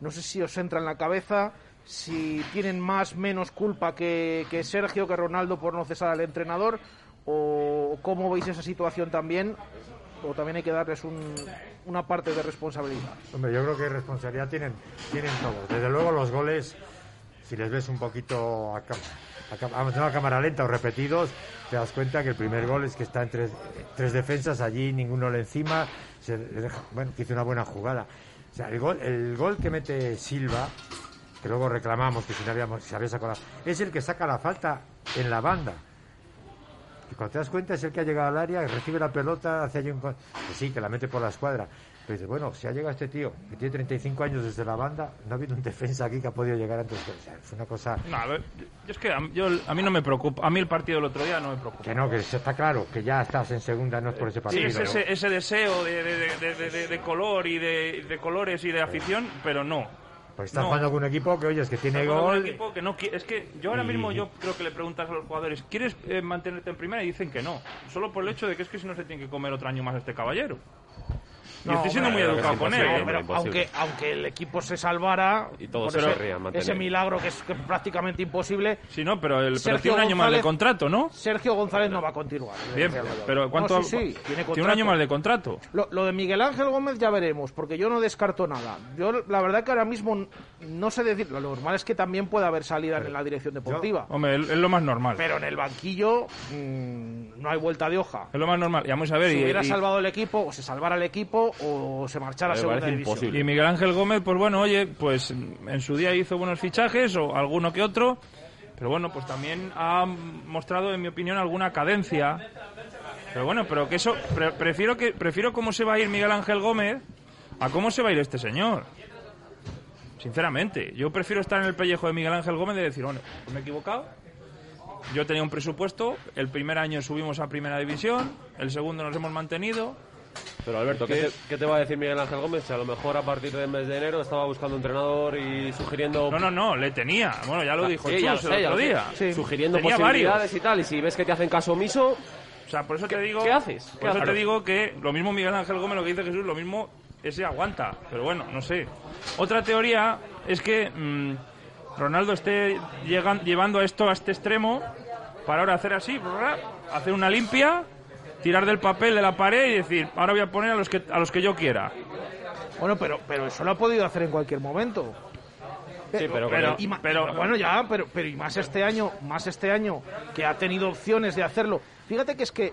no sé si os entra en la cabeza si tienen más menos culpa que, que Sergio, que Ronaldo por no cesar al entrenador, o cómo veis esa situación también, o también hay que darles un, una parte de responsabilidad. Hombre, yo creo que responsabilidad tienen, tienen todos. Desde luego los goles, si les ves un poquito a, a, a, a, cámara lenta o repetidos, te das cuenta que el primer gol es que está en tres, tres defensas allí, ninguno le encima, se deja, bueno, que hizo una buena jugada. O sea, el gol, el gol que mete Silva, que luego reclamamos que si no habíamos, si había sacado la, es el que saca la falta en la banda. Y cuando te das cuenta es el que ha llegado al área, recibe la pelota, hace allí un... Que sí, que la mete por la escuadra. Pero dices, bueno, si ha llegado este tío, que tiene 35 años desde la banda, no ha habido un defensa aquí que ha podido llegar antes. O sea, es una cosa... No, a ver, yo, es que a, yo, a mí no me preocupa. A mí el partido del otro día no me preocupa. Que no, que está claro, que ya estás en segunda, no es por ese partido. Sí, es ese, ese deseo de, de, de, de, color y de, colores y de afición, pero no. Pues estás no. jugando con un equipo que, oye, es que tiene gol. Un equipo que no es que yo ahora mismo yo creo que le preguntas a los jugadores, ¿quieres eh, mantenerte en primera? Y dicen que no. Solo por el hecho de que es que si no se tiene que comer otro año más este caballero. No, y estoy siendo muy educado con él. ¿eh? Pero aunque, aunque el equipo se salvara, y todos ese, se rían, ese milagro que es, que es, prácticamente imposible. Sí, no, pero, el, pero tiene un año González, más de contrato, ¿no? Sergio González no va a continuar. Bien, pero ¿cuánto? No, sí, sí, tiene, tiene, un año más de contrato. Lo, lo, de Miguel Ángel Gómez ya veremos, porque yo no descarto nada. Yo, la verdad que ahora mismo no sé decir. Lo normal es que también pueda haber salida en la dirección deportiva. Yo, hombre, es lo más normal. Pero en el banquillo mmm, no hay vuelta de hoja. Es lo más normal. Y vamos a ver. Si y, hubiera y... salvado el equipo, o se salvara el equipo, o se marchara a segunda división. Y Miguel Ángel Gómez, pues bueno, oye, pues en su día hizo buenos fichajes, o alguno que otro, pero bueno, pues también ha mostrado, en mi opinión, alguna cadencia. Pero bueno, pero que eso, pre prefiero que prefiero cómo se va a ir Miguel Ángel Gómez a cómo se va a ir este señor. Sinceramente, yo prefiero estar en el pellejo de Miguel Ángel Gómez y decir, bueno, pues me he equivocado. Yo tenía un presupuesto, el primer año subimos a primera división, el segundo nos hemos mantenido, pero Alberto, ¿qué te, ¿qué te, va a decir Miguel Ángel Gómez? Si a lo mejor a partir del mes de enero estaba buscando entrenador y sugiriendo. No, no, no, le tenía. Bueno, ya lo dijo sí, ya Chus lo sé, el otro día. Sí. Sugiriendo tenía posibilidades varios. y tal. Y si ves que te hacen caso omiso. O sea, por eso te digo. ¿Qué haces? Por ¿Qué eso haces? te digo que lo mismo Miguel Ángel Gómez, lo que dice Jesús, lo mismo ese aguanta. Pero bueno, no sé. Otra teoría es que mmm, Ronaldo esté llegan, llevando esto a este extremo para ahora hacer así, hacer una limpia tirar del papel de la pared y decir, ahora voy a poner a los que, a los que yo quiera. Bueno, pero, pero eso lo ha podido hacer en cualquier momento. Sí, pero, pero- Y ma- pero- bueno ya pero pero y más este año más este año que ha tenido opciones de hacerlo fíjate que es que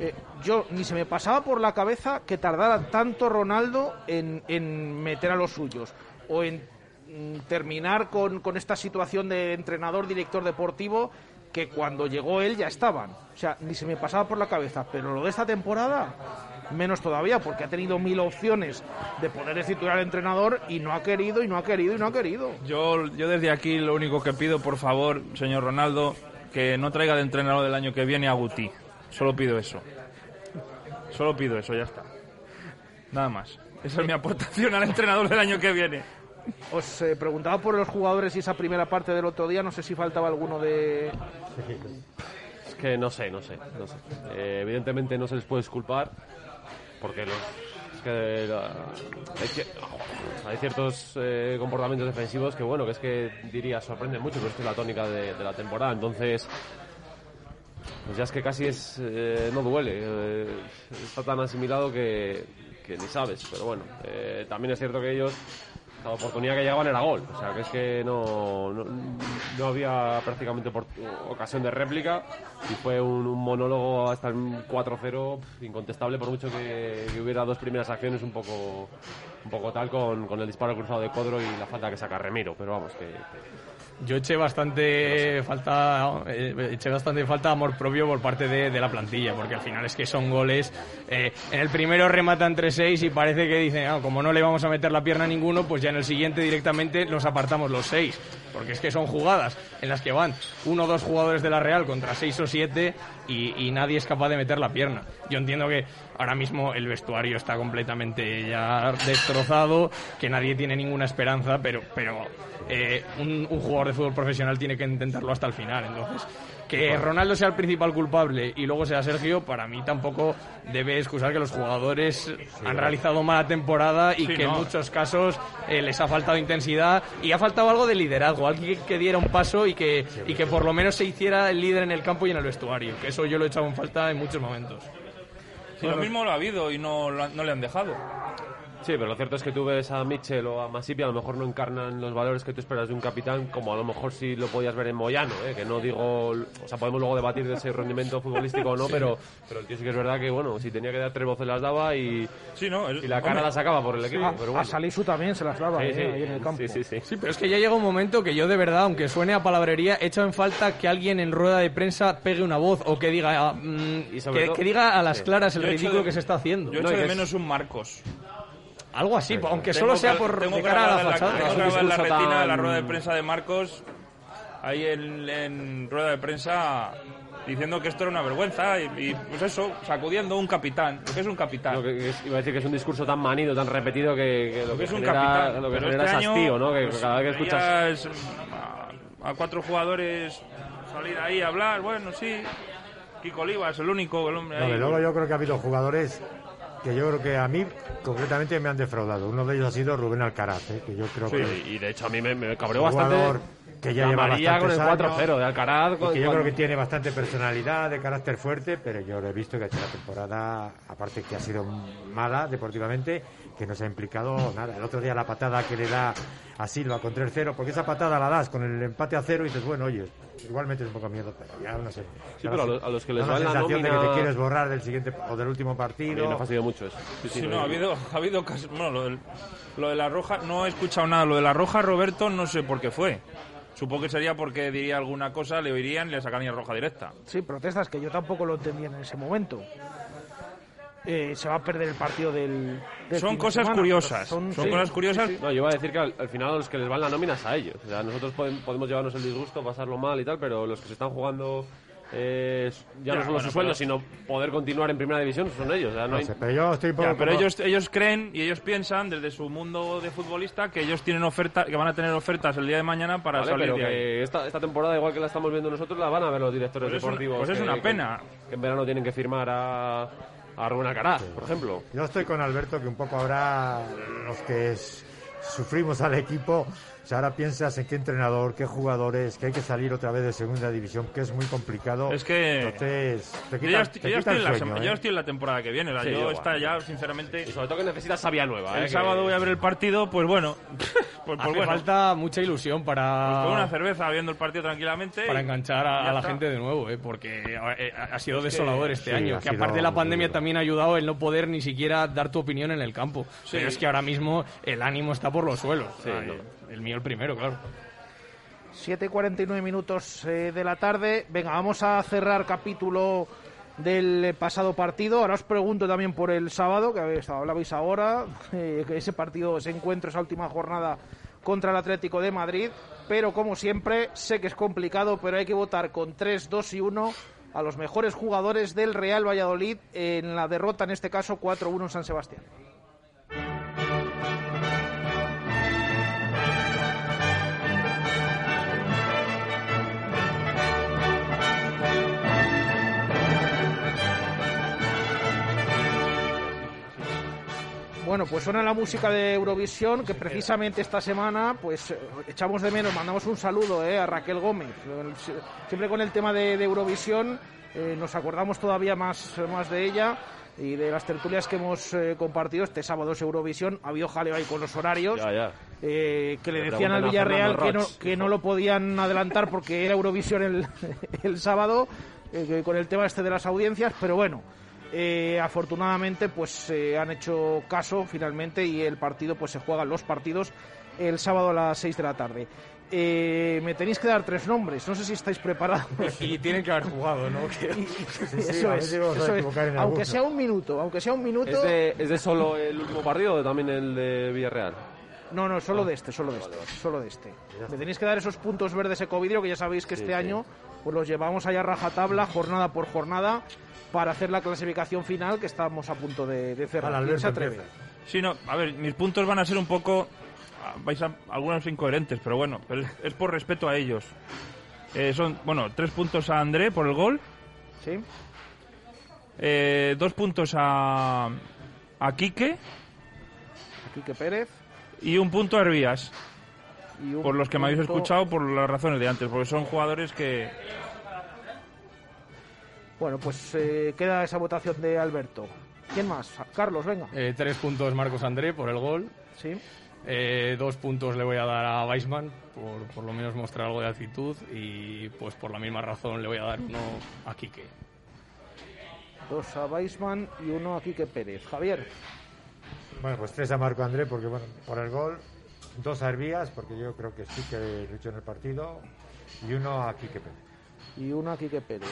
eh, yo ni se me pasaba por la cabeza que tardara tanto Ronaldo en, en meter a los suyos o en mm, terminar con, con esta situación de entrenador director deportivo que cuando llegó él ya estaban o sea ni se me pasaba por la cabeza pero lo de esta temporada menos todavía porque ha tenido mil opciones de poder titular al entrenador y no ha querido y no ha querido y no ha querido Yo, yo desde aquí lo único que pido, por favor, señor Ronaldo, que no traiga de entrenador del año que viene a Guti. Solo pido eso. Solo pido eso, ya está. Nada más. Esa es mi aportación al entrenador del año que viene. Os eh, preguntaba por los jugadores y esa primera parte del otro día, no sé si faltaba alguno de... Es que no sé, no sé, no sé. Eh, evidentemente no se les puede disculpar porque los es que hay, ciertos eh, comportamientos defensivos que bueno, que es que diría sorprenden mucho, pero es que es la tónica de, la temporada, entonces pues ya es que casi es eh, no duele, eh, está tan asimilado que, que ni sabes, pero bueno, eh, también es cierto que ellos la oportunidad que llegaban era gol, o sea que es que no, no, no había prácticamente ocasión de réplica. Y fue un, un monólogo hasta el 4-0 pf, incontestable por mucho que, hubiera dos primeras acciones un poco un poco tal con, con el disparo cruzado de Codro y la falta que saca Remiro, pero vamos que- Yo eché bastante falta eh, eché bastante falta amor propio por parte de, de la plantilla, porque al final es que son goles. eh, en el primero rematan 3-6 y parece que dicen, "Ah, como no le vamos a meter la pierna a ninguno, pues ya en el siguiente directamente nos apartamos los seis. Porque es que son jugadas en las que van uno o dos jugadores de la Real contra seis o siete y, nadie es capaz de meter la pierna. Yo entiendo que ahora mismo el vestuario está completamente ya destrozado, que nadie tiene ninguna esperanza, pero, pero eh, un, un jugador de fútbol profesional tiene que intentarlo hasta el final. Entonces, que Ronaldo sea el principal culpable y luego sea Sergio, para mí tampoco debe excusar que los jugadores han realizado mala temporada y Sí, que en muchos casos eh, les ha faltado intensidad y ha faltado algo de liderazgo, alguien que, que diera un paso y que, y que por lo menos se hiciera el líder en el campo y en el vestuario, que eso yo lo he echado en falta en muchos momentos. Si lo mismo lo ha habido y no, no le han dejado. Sí, pero lo cierto es que tú ves a Mitchell o a Masipi, a lo mejor no encarnan los valores que tú esperas de un capitán, como a lo mejor sí lo podías ver en Moyano, ¿eh? que no digo, o sea, podemos luego debatir de ese rendimiento futbolístico o no, Sí. pero, pero el tío sí que es verdad que, bueno, si tenía que dar tres voces las daba y, Sí, no, y la cara hombre, la sacaba por el equipo, Ah, pero a bueno. Salisu también se las daba Sí, eh, sí. ahí en el campo. Sí, sí, sí. Sí, pero es que ya llega un momento que yo de verdad, aunque suene a palabrería, he echado en falta que alguien en rueda de prensa pegue una voz o que diga, ah, mm, sobre que, todo- que diga a las Sí. claras el Yo ridículo de- que se está haciendo. Yo No, echo de menos un Marcos. Algo así, aunque Tengo solo sea por tengo de que cara a la fachada. tengo grabar en la retina de la tan- rueda de prensa de Marcos, ahí en, en rueda de prensa, diciendo que esto era una vergüenza y, y, pues eso, sacudiendo un capitán, lo que es un capitán. Lo que es- iba a decir que es un discurso tan manido, tan repetido que, que lo que es un capitán. lo que genera este es año, hastío, ¿no? Que pues, cada vez que escuchas... a, a cuatro jugadores salir ahí a hablar, bueno, sí, Kiko Oliva es el único, el hombre No, ahí. de luego yo creo que ha habido jugadores que yo creo que a mí concretamente me han defraudado. Uno de ellos ha sido Rubén Alcaraz, ¿eh? que yo creo Sí, que y de hecho a mí me, me cabreó bastante que ya la lleva con el bastantes 4-0 años, de Alcaraz. y con- que yo cuando- creo que tiene bastante personalidad, de carácter fuerte, pero yo lo he visto que ha hecho la temporada, aparte que ha sido mala deportivamente, que no se ha implicado nada. El otro día la patada que le da a Silva con 3-0, porque esa patada la das con el empate a cero y dices, bueno, oye, igualmente es un poco miedo, pero ya no sé. Sí, pero a los- a los que les da la en la sensación de que nómina- te quieres borrar del siguiente o del último partido. me ha fastidiado mucho eso. Sí, sí, Sí, no, no, ha habido, ha habido casos- bueno, lo, del- lo de la roja, no he escuchado nada. Lo de la roja, Roberto, no sé por qué fue. Supongo que sería porque diría alguna cosa, le oirían y le sacarían roja directa. Sí, protestas que yo tampoco lo entendía en ese momento. Eh, se va a perder el partido del. del Son cosas semana. curiosas, Son, son sí, cosas curiosas. sí, sí. No, yo iba a decir que al, al final a los que les van la nómina es a ellos. O sea, nosotros podem- podemos llevarnos el disgusto, pasarlo mal y tal, pero los que se están jugando eh, ya, Ya, no solo bueno, su sueldo, sino poder continuar en primera división son ellos. No hay- sé, pero yo estoy un poco Ya, pero como- ellos, ellos creen y ellos piensan desde su mundo de futbolista que ellos tienen oferta, que van a tener ofertas el día de mañana para Vale, salir pero de ahí. que esta, esta temporada, igual que la estamos viendo nosotros, la van a ver los directores Pues es una- deportivos. pues es una pena. Que, en verano tienen que firmar a, a Rubén Alcaraz, por ejemplo. Yo estoy con Alberto que un poco habrá los que es- sufrimos al equipo. O sea, ahora piensas en qué entrenador, qué jugadores, que hay que salir otra vez de segunda división, que es muy complicado. Es que. Entonces, te Yo quita- ya, estoy, te yo ya quita estoy el en la sueño, sema- ¿eh? yo estoy en la temporada que viene. o sea, Sí, yo igual. está ya, sinceramente. Y sobre todo que necesitas sabia nueva. El ¿eh? sábado voy a ver el partido, pues bueno. Pues, pues Hace bueno. falta mucha ilusión para, Pues con una cerveza viendo el partido tranquilamente. para y- enganchar a, la gente de nuevo, ¿eh? porque eh, ha sido Es que- desolador este sí, año. Que aparte de la pandemia duro. también ha ayudado el no poder ni siquiera dar tu opinión en el campo. Sí. Pero es que ahora mismo el ánimo está por los suelos. Sí, no. El mío el primero, claro. 7 y 49 minutos eh, de la tarde. Venga, vamos a cerrar capítulo del pasado partido. Ahora os pregunto también por el sábado, que habéis- hablabais ahora, eh, que ese partido, ese encuentro, esa última jornada contra el Atlético de Madrid. Pero como siempre, sé que es complicado, pero hay que votar con 3, 2 y 1 a los mejores jugadores del Real Valladolid en la derrota, en este caso 4-1 en San Sebastián. Bueno, pues suena la música de Eurovisión, que precisamente esta semana, pues eh, echamos de menos, mandamos un saludo eh, a Raquel Gómez. El- Siempre con el tema de, de Eurovisión eh, nos acordamos todavía más, más de ella y de las tertulias que hemos eh, compartido. Este sábado es Eurovisión, ha habido jaleo ahí con los horarios. Ya, ya. eh, que le Le decían al Villarreal que no, que no lo podían adelantar porque era Eurovisión el, el sábado, eh, con el tema este de las audiencias, pero bueno, eh, afortunadamente pues eh, han hecho caso finalmente y el partido pues se juegan los partidos el sábado a las 6 de la tarde. Eh, me tenéis que dar tres nombres, no sé si estáis preparados. Y tienen que haber jugado, ¿no? sí, eso es, eso Aunque alguno. sea un minuto, aunque sea un minuto. ¿Es de, ¿Es de solo el último partido o también el de Villarreal? No, no, solo de este, solo de este, solo de este. Me tenéis que dar esos puntos verdes ecovidrio que ya sabéis que Sí, este sí. año pues los llevamos allá a rajatabla, jornada por jornada, para hacer la clasificación final que estamos a punto de, de cerrar. ¿Quién se atreve? Sí, no, a ver, mis puntos van a ser un poco. ah, Vais a algunos incoherentes, pero bueno, pero es, es por respeto a ellos. Eh, son, bueno, tres puntos a André por el gol. Sí. Eh, dos puntos a, a Quique Quique Pérez. y un punto a Hervías. Por los que me habéis escuchado, por las razones de antes, porque son jugadores que. Bueno, pues eh, queda esa votación de Alberto. ¿Quién más? Carlos, venga. Eh, tres puntos Marcos André por el gol. Sí. Eh, dos puntos le voy a dar a Weisman por por lo menos mostrar algo de actitud y pues por la misma razón le voy a dar uno a Quique. Dos a Weisman y uno a Quique Pérez. Javier. Bueno, pues tres a Marco André, porque bueno, por el gol, dos a Hervías, porque yo creo que sí que luchó en el partido, y uno a Quique Pérez. Y uno a Quique Pérez.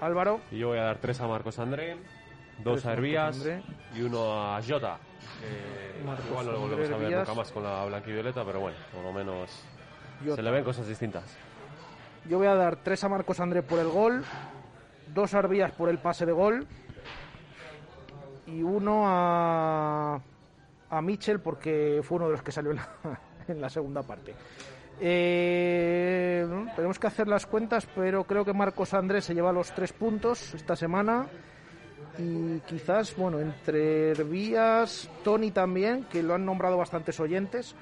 Álvaro. Y yo voy a dar tres a Marcos André, dos a Hervías André. y uno a Jota. Marcos igual no lo André, volvemos a ver Hervías. nunca más con la blanquivioleta, pero bueno, por lo menos Jota. se le ven cosas distintas. Yo voy a dar tres a Marcos André por el gol, dos a Arbías por el pase de gol y uno a, a Mitchell porque fue uno de los que salió en la, en la segunda parte. Eh, tenemos que hacer las cuentas, pero creo que Marcos Andrés se lleva los tres puntos esta semana. Y quizás, bueno, entre Hervías, Tony también, que lo han nombrado bastantes oyentes,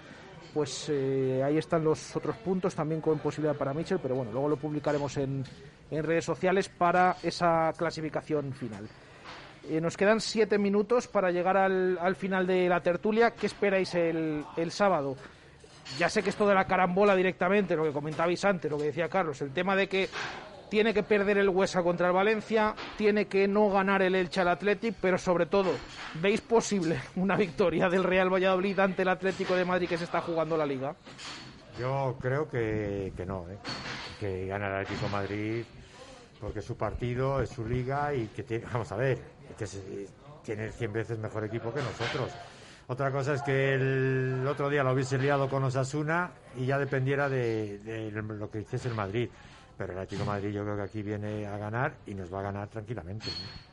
pues eh, ahí están los otros puntos también con posibilidad para Mitchell, pero bueno, luego lo publicaremos en, en redes sociales para esa clasificación final. Eh, nos quedan siete minutos para llegar al, al final de la tertulia. ¿Qué esperáis el, el sábado? Ya sé que esto de la carambola directamente, lo que comentabais antes, lo que decía Carlos, el tema de que tiene que perder el Huesa contra el Valencia, tiene que no ganar el Elche al Athletic, pero sobre todo, ¿veis posible una victoria del Real Valladolid ante el Atlético de Madrid que se está jugando la liga? Yo creo que, que no, ¿eh? que gana el Atlético Madrid porque es su partido, es su liga y que tiene, vamos a ver, que tiene 100 veces mejor equipo que nosotros. Otra cosa es que el otro día lo hubiese liado con Osasuna y ya dependiera de, de lo que hiciese el Madrid. Pero el Atlético de Madrid yo creo que aquí viene a ganar y nos va a ganar tranquilamente. ¿no?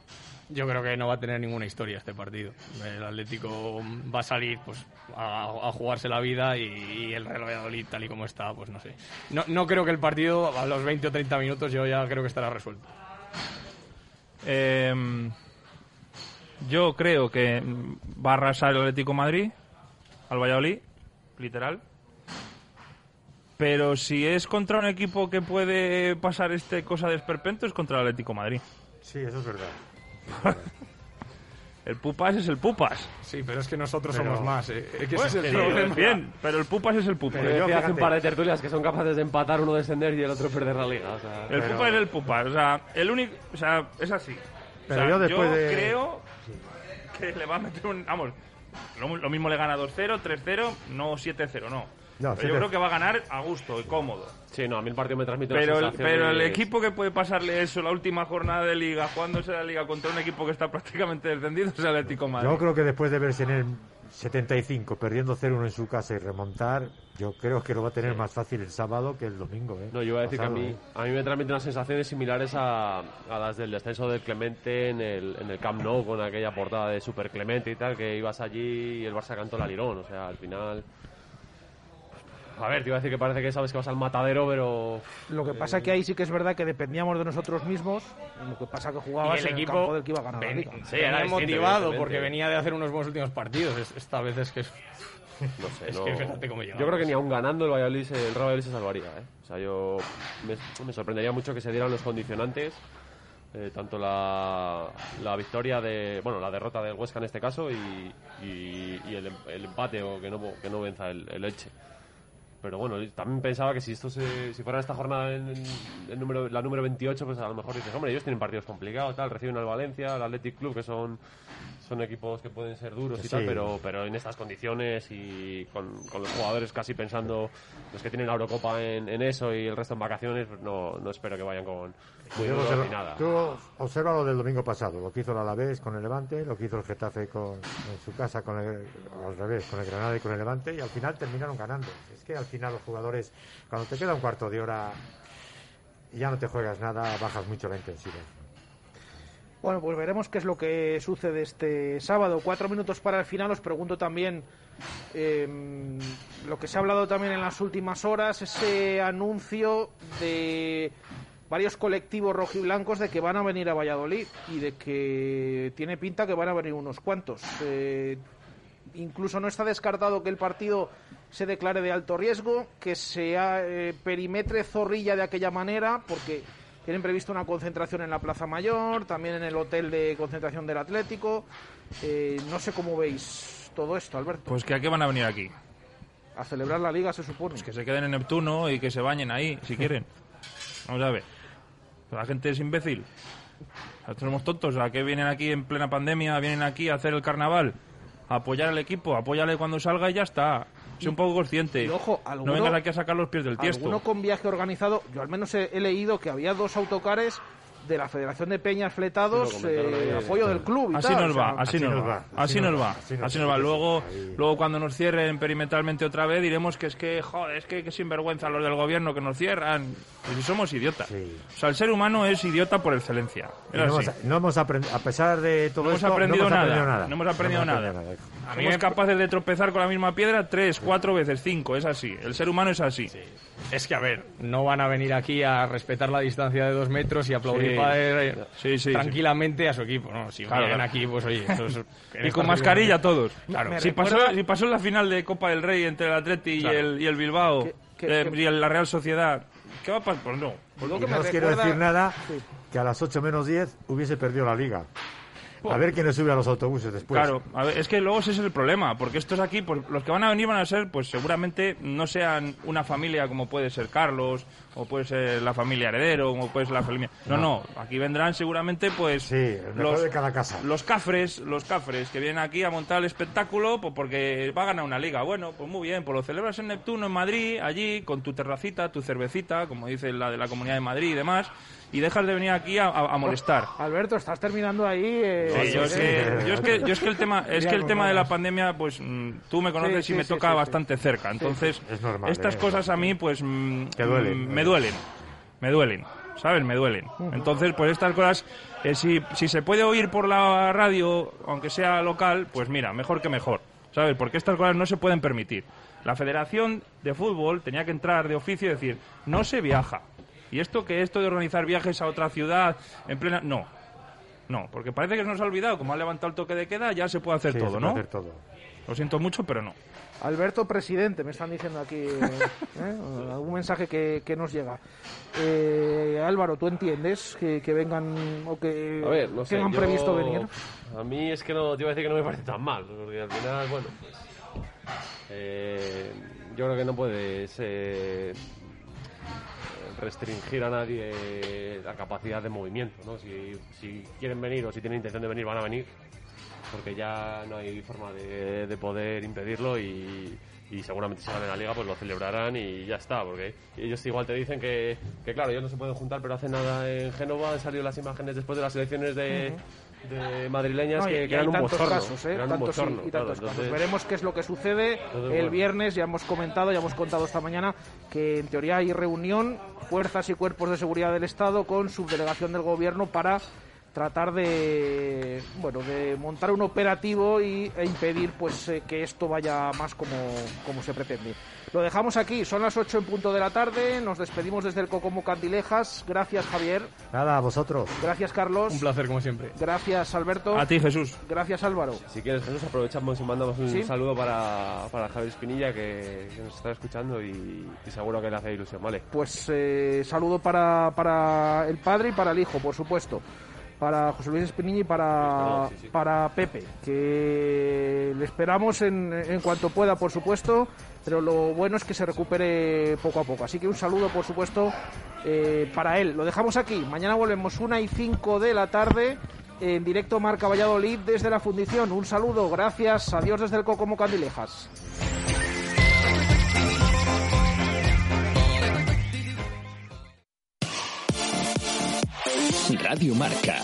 Yo creo que no va a tener ninguna historia este partido. El Atlético va a salir pues a, a jugarse la vida y, y el Real Valladolid tal y como está, pues no sé. No, no creo que el partido a los 20 o 30 minutos yo ya creo que estará resuelto. Eh, yo creo que va a arrasar el Atlético de Madrid al Valladolid literal. Pero si es contra un equipo que puede pasar este cosa de esperpento, es contra el Atlético de Madrid. Sí, eso es verdad. El Pupas es el Pupas. Sí, pero es que nosotros Pero- somos más. eh. Es que ese es el sí, problema. Bien, pero el Pupas es el Pupas. Pero yo hace un par de tertulias que son capaces de empatar uno descender y el otro perder la liga. O sea, El Pupas es el Pupas. O sea, el único. O sea, es así. Pero O sea, yo después de- creo que le va a meter un. Vamos, lo, lo mismo le gana 2-0, 3-0, no 7-0, no. No, Pero yo 7-0. creo que va a ganar a gusto y cómodo. Sí, no, a mí el partido me transmite Pero una el, pero el de- equipo que puede pasarle eso la última jornada de liga, jugándose la liga contra un equipo que está prácticamente descendido, es el Atlético Madrid. Yo creo que después de verse en el 75 perdiendo 0-1 en su casa y remontar, yo creo que lo va a tener más fácil el sábado que el domingo. ¿eh? No, yo iba a decir Pasado, que a mí, ¿eh? a mí me transmite unas sensaciones similares a, a las del descenso del Clemente en el, en el Camp Nou con aquella portada de Super Clemente y tal, que ibas allí y el Barça cantó la lirón. O sea, al final. A ver, te iba a decir que parece que sabes que vas al matadero, pero. Lo que pasa que ahí sí que es verdad que dependíamos de nosotros mismos. Lo que pasa que jugabas el en equipo el campo del que iba a ganar la ven- liga. sí, venía motivado porque venía de hacer unos buenos últimos partidos. Es- Esta vez es que es. No sé, es no- que fíjate cómo Yo creo que ni aún ganando el Valladolid, el Real Valladolid se salvaría. ¿eh? O sea, yo me, me sorprendería mucho que se dieran los condicionantes, eh, tanto la, la victoria de, bueno, la derrota del Huesca en este caso y, y- y el, el empate o que no, que no venza el, el Elche. Pero bueno, también pensaba que si esto se, si fuera esta jornada en, el número, la número 28, pues a lo mejor dices, hombre, ellos tienen partidos complicados, tal, reciben al Valencia, al Athletic Club, que son, son equipos que pueden ser duros y Sí. tal, pero, pero en estas condiciones y con, con los jugadores casi pensando, los que tienen la Eurocopa en, en eso y el resto en vacaciones, pues no, no espero que vayan con muy Yo duros observa- ni nada. Tú observa lo del domingo pasado, lo que hizo el Alavés con el Levante, lo que hizo el Getafe con, en su casa con el, al revés, con el Granada y con el Levante, y al final terminaron ganando. Es que al final los jugadores, cuando te queda un cuarto de hora ya no te juegas nada, bajas mucho la intensidad. Bueno, pues veremos qué es lo que sucede este sábado. Cuatro minutos para el final. Os pregunto también eh, lo que se ha hablado también en las últimas horas, ese anuncio de varios colectivos rojiblancos de que van a venir a Valladolid y de que tiene pinta que van a venir unos cuantos. Eh, incluso no está descartado que el partido se declare de alto riesgo, que se eh, perimetre Zorrilla de aquella manera, porque tienen previsto una concentración en la Plaza Mayor, también en el hotel de concentración del Atlético. Eh, no sé cómo veis todo esto, Alberto. Pues que a qué van a venir aquí. A celebrar la liga, se supone. Pues que se queden en Neptuno y que se bañen ahí, si quieren. Vamos a ver. La gente es imbécil. Sea, Somos tontos. ¿A qué vienen aquí en plena pandemia? Vienen aquí a hacer el carnaval. A apoyar al equipo. Apóyale cuando salga y ya está. Sé un poco consciente. Y ojo, no alguno- vengas aquí a sacar los pies del tiesto. Alguno con viaje organizado, yo al menos he, he leído que había dos autocares de la Federación de Peñas Fletados Sí, eh, apoyo del club y Así tal, nos o sea, va, así, nos va, así nos va, así nos va. Luego, luego cuando nos cierren perimetralmente otra vez diremos que es que, joder, es que, que sinvergüenza los del gobierno que nos cierran. Pues si somos idiotas. O sea, el ser humano es idiota por excelencia. No, hemos, no hemos aprendido, a pesar de todo No hemos esto, aprendido no hemos nada, aprendido nada. no hemos aprendido No nada. A Somos capaces de tropezar con la misma piedra tres, cuatro veces, cinco. Es así. El ser humano es así. Es que, a ver, no van a venir aquí a respetar la distancia de dos metros y aplaudir Sí. para, eh, Sí, sí, tranquilamente a su equipo. ¿no? Si Claro, vienen claro. aquí, pues oye, eso es- Y con mascarilla todos. Claro. Si, pasó, si pasó en la final de Copa del Rey entre el Atleti Claro. y, el, y el Bilbao eh, y el- la Real Sociedad, ¿qué va a pasar? Pues no. Y no os quiero decir nada que a las 8 menos 10 hubiese perdido la liga. A ver quién sube a los autobuses después. Claro, a ver, es que luego ese es el problema, porque estos aquí, pues, los que van a venir van a ser, pues seguramente no sean una familia como puede ser Carlos, o puede ser la familia Heredero, como puede ser la familia... No, no, aquí vendrán seguramente, pues... mejor de cada casa. Los cafres, los cafres, que vienen aquí a montar el espectáculo, pues porque va a ganar una liga. Bueno, pues muy bien, pues lo celebras en Neptuno, en Madrid, allí, con tu terracita, tu cervecita, como dice la de la Comunidad de Madrid y demás, y dejas de venir aquí a, a- a molestar. Alberto, estás terminando ahí. eh, Sí, yo, es que, yo es que yo es que el tema es que el tema de la pandemia pues mm, tú me conoces Sí, y me sí, toca sí, sí. bastante cerca entonces Es normal, estas ¿eh? cosas a mí pues mm, Te duelen. mm, me duelen me duelen sabes me duelen entonces pues estas cosas eh, si si se puede oír por la radio aunque sea local pues mira mejor que mejor sabes porque estas cosas no se pueden permitir la Federación de Fútbol tenía que entrar de oficio y decir no se viaja y esto que esto de organizar viajes a otra ciudad en plena no no, porque parece que se nos ha olvidado, como ha levantado el toque de queda, ya se puede hacer Sí, todo, se puede ¿no? hacer todo. Lo siento mucho, pero no. Alberto presidente, me están diciendo aquí ¿eh? algún mensaje que, que nos llega. Eh, Álvaro, ¿tú entiendes que, que vengan o que A ver, no sé, yo- previsto venir? A mí es que no, te iba a decir que no me parece tan mal, porque al final, bueno, pues. eh, yo creo que no puedes eh, restringir a nadie la capacidad de movimiento, ¿no? Si, si quieren venir o si tienen intención de venir, van a venir, porque ya no hay forma de, de poder impedirlo y, y seguramente si ganan la liga pues lo celebrarán y ya está, porque ellos igual te dicen que, que claro, ellos no se pueden juntar, pero hace nada en Génova han salido las imágenes después de las elecciones de, de madrileñas No, que, que eran un tantos bochorno. casos, ¿eh? un bochorno, claro, entonces- Veremos qué es lo que sucede Entonces, el bueno. viernes. Ya hemos comentado, ya hemos contado esta mañana que en teoría hay reunión, fuerzas y cuerpos de seguridad del Estado con subdelegación del Gobierno para tratar de bueno de montar un operativo y, e impedir pues eh, que esto vaya más como, como se pretende. Lo dejamos aquí, son las 8 en punto de la tarde, nos despedimos desde el Cocomo Candilejas. Gracias Javier, Nada, a vosotros. gracias Carlos, Un placer, como siempre. gracias Alberto, A ti, Jesús. gracias Álvaro. Si quieres, Jesús, aprovechamos y mandamos un Sí. saludo para, para Javier Espinilla, que, que nos está escuchando y, y seguro que le hace ilusión, ¿vale? Pues eh, saludo para, para el padre y para el hijo, por supuesto. Para José Luis Espinilla y para, Sí, sí, sí. para Pepe, que le esperamos en, en cuanto pueda, por supuesto, pero lo bueno es que se recupere poco a poco. Así que un saludo, por supuesto, eh, para él. Lo dejamos aquí. Mañana volvemos una y 5 de la tarde en directo Marca Valladolid desde la fundición. Un saludo, gracias, adiós desde el Cocomo Candilejas. Radio Marca.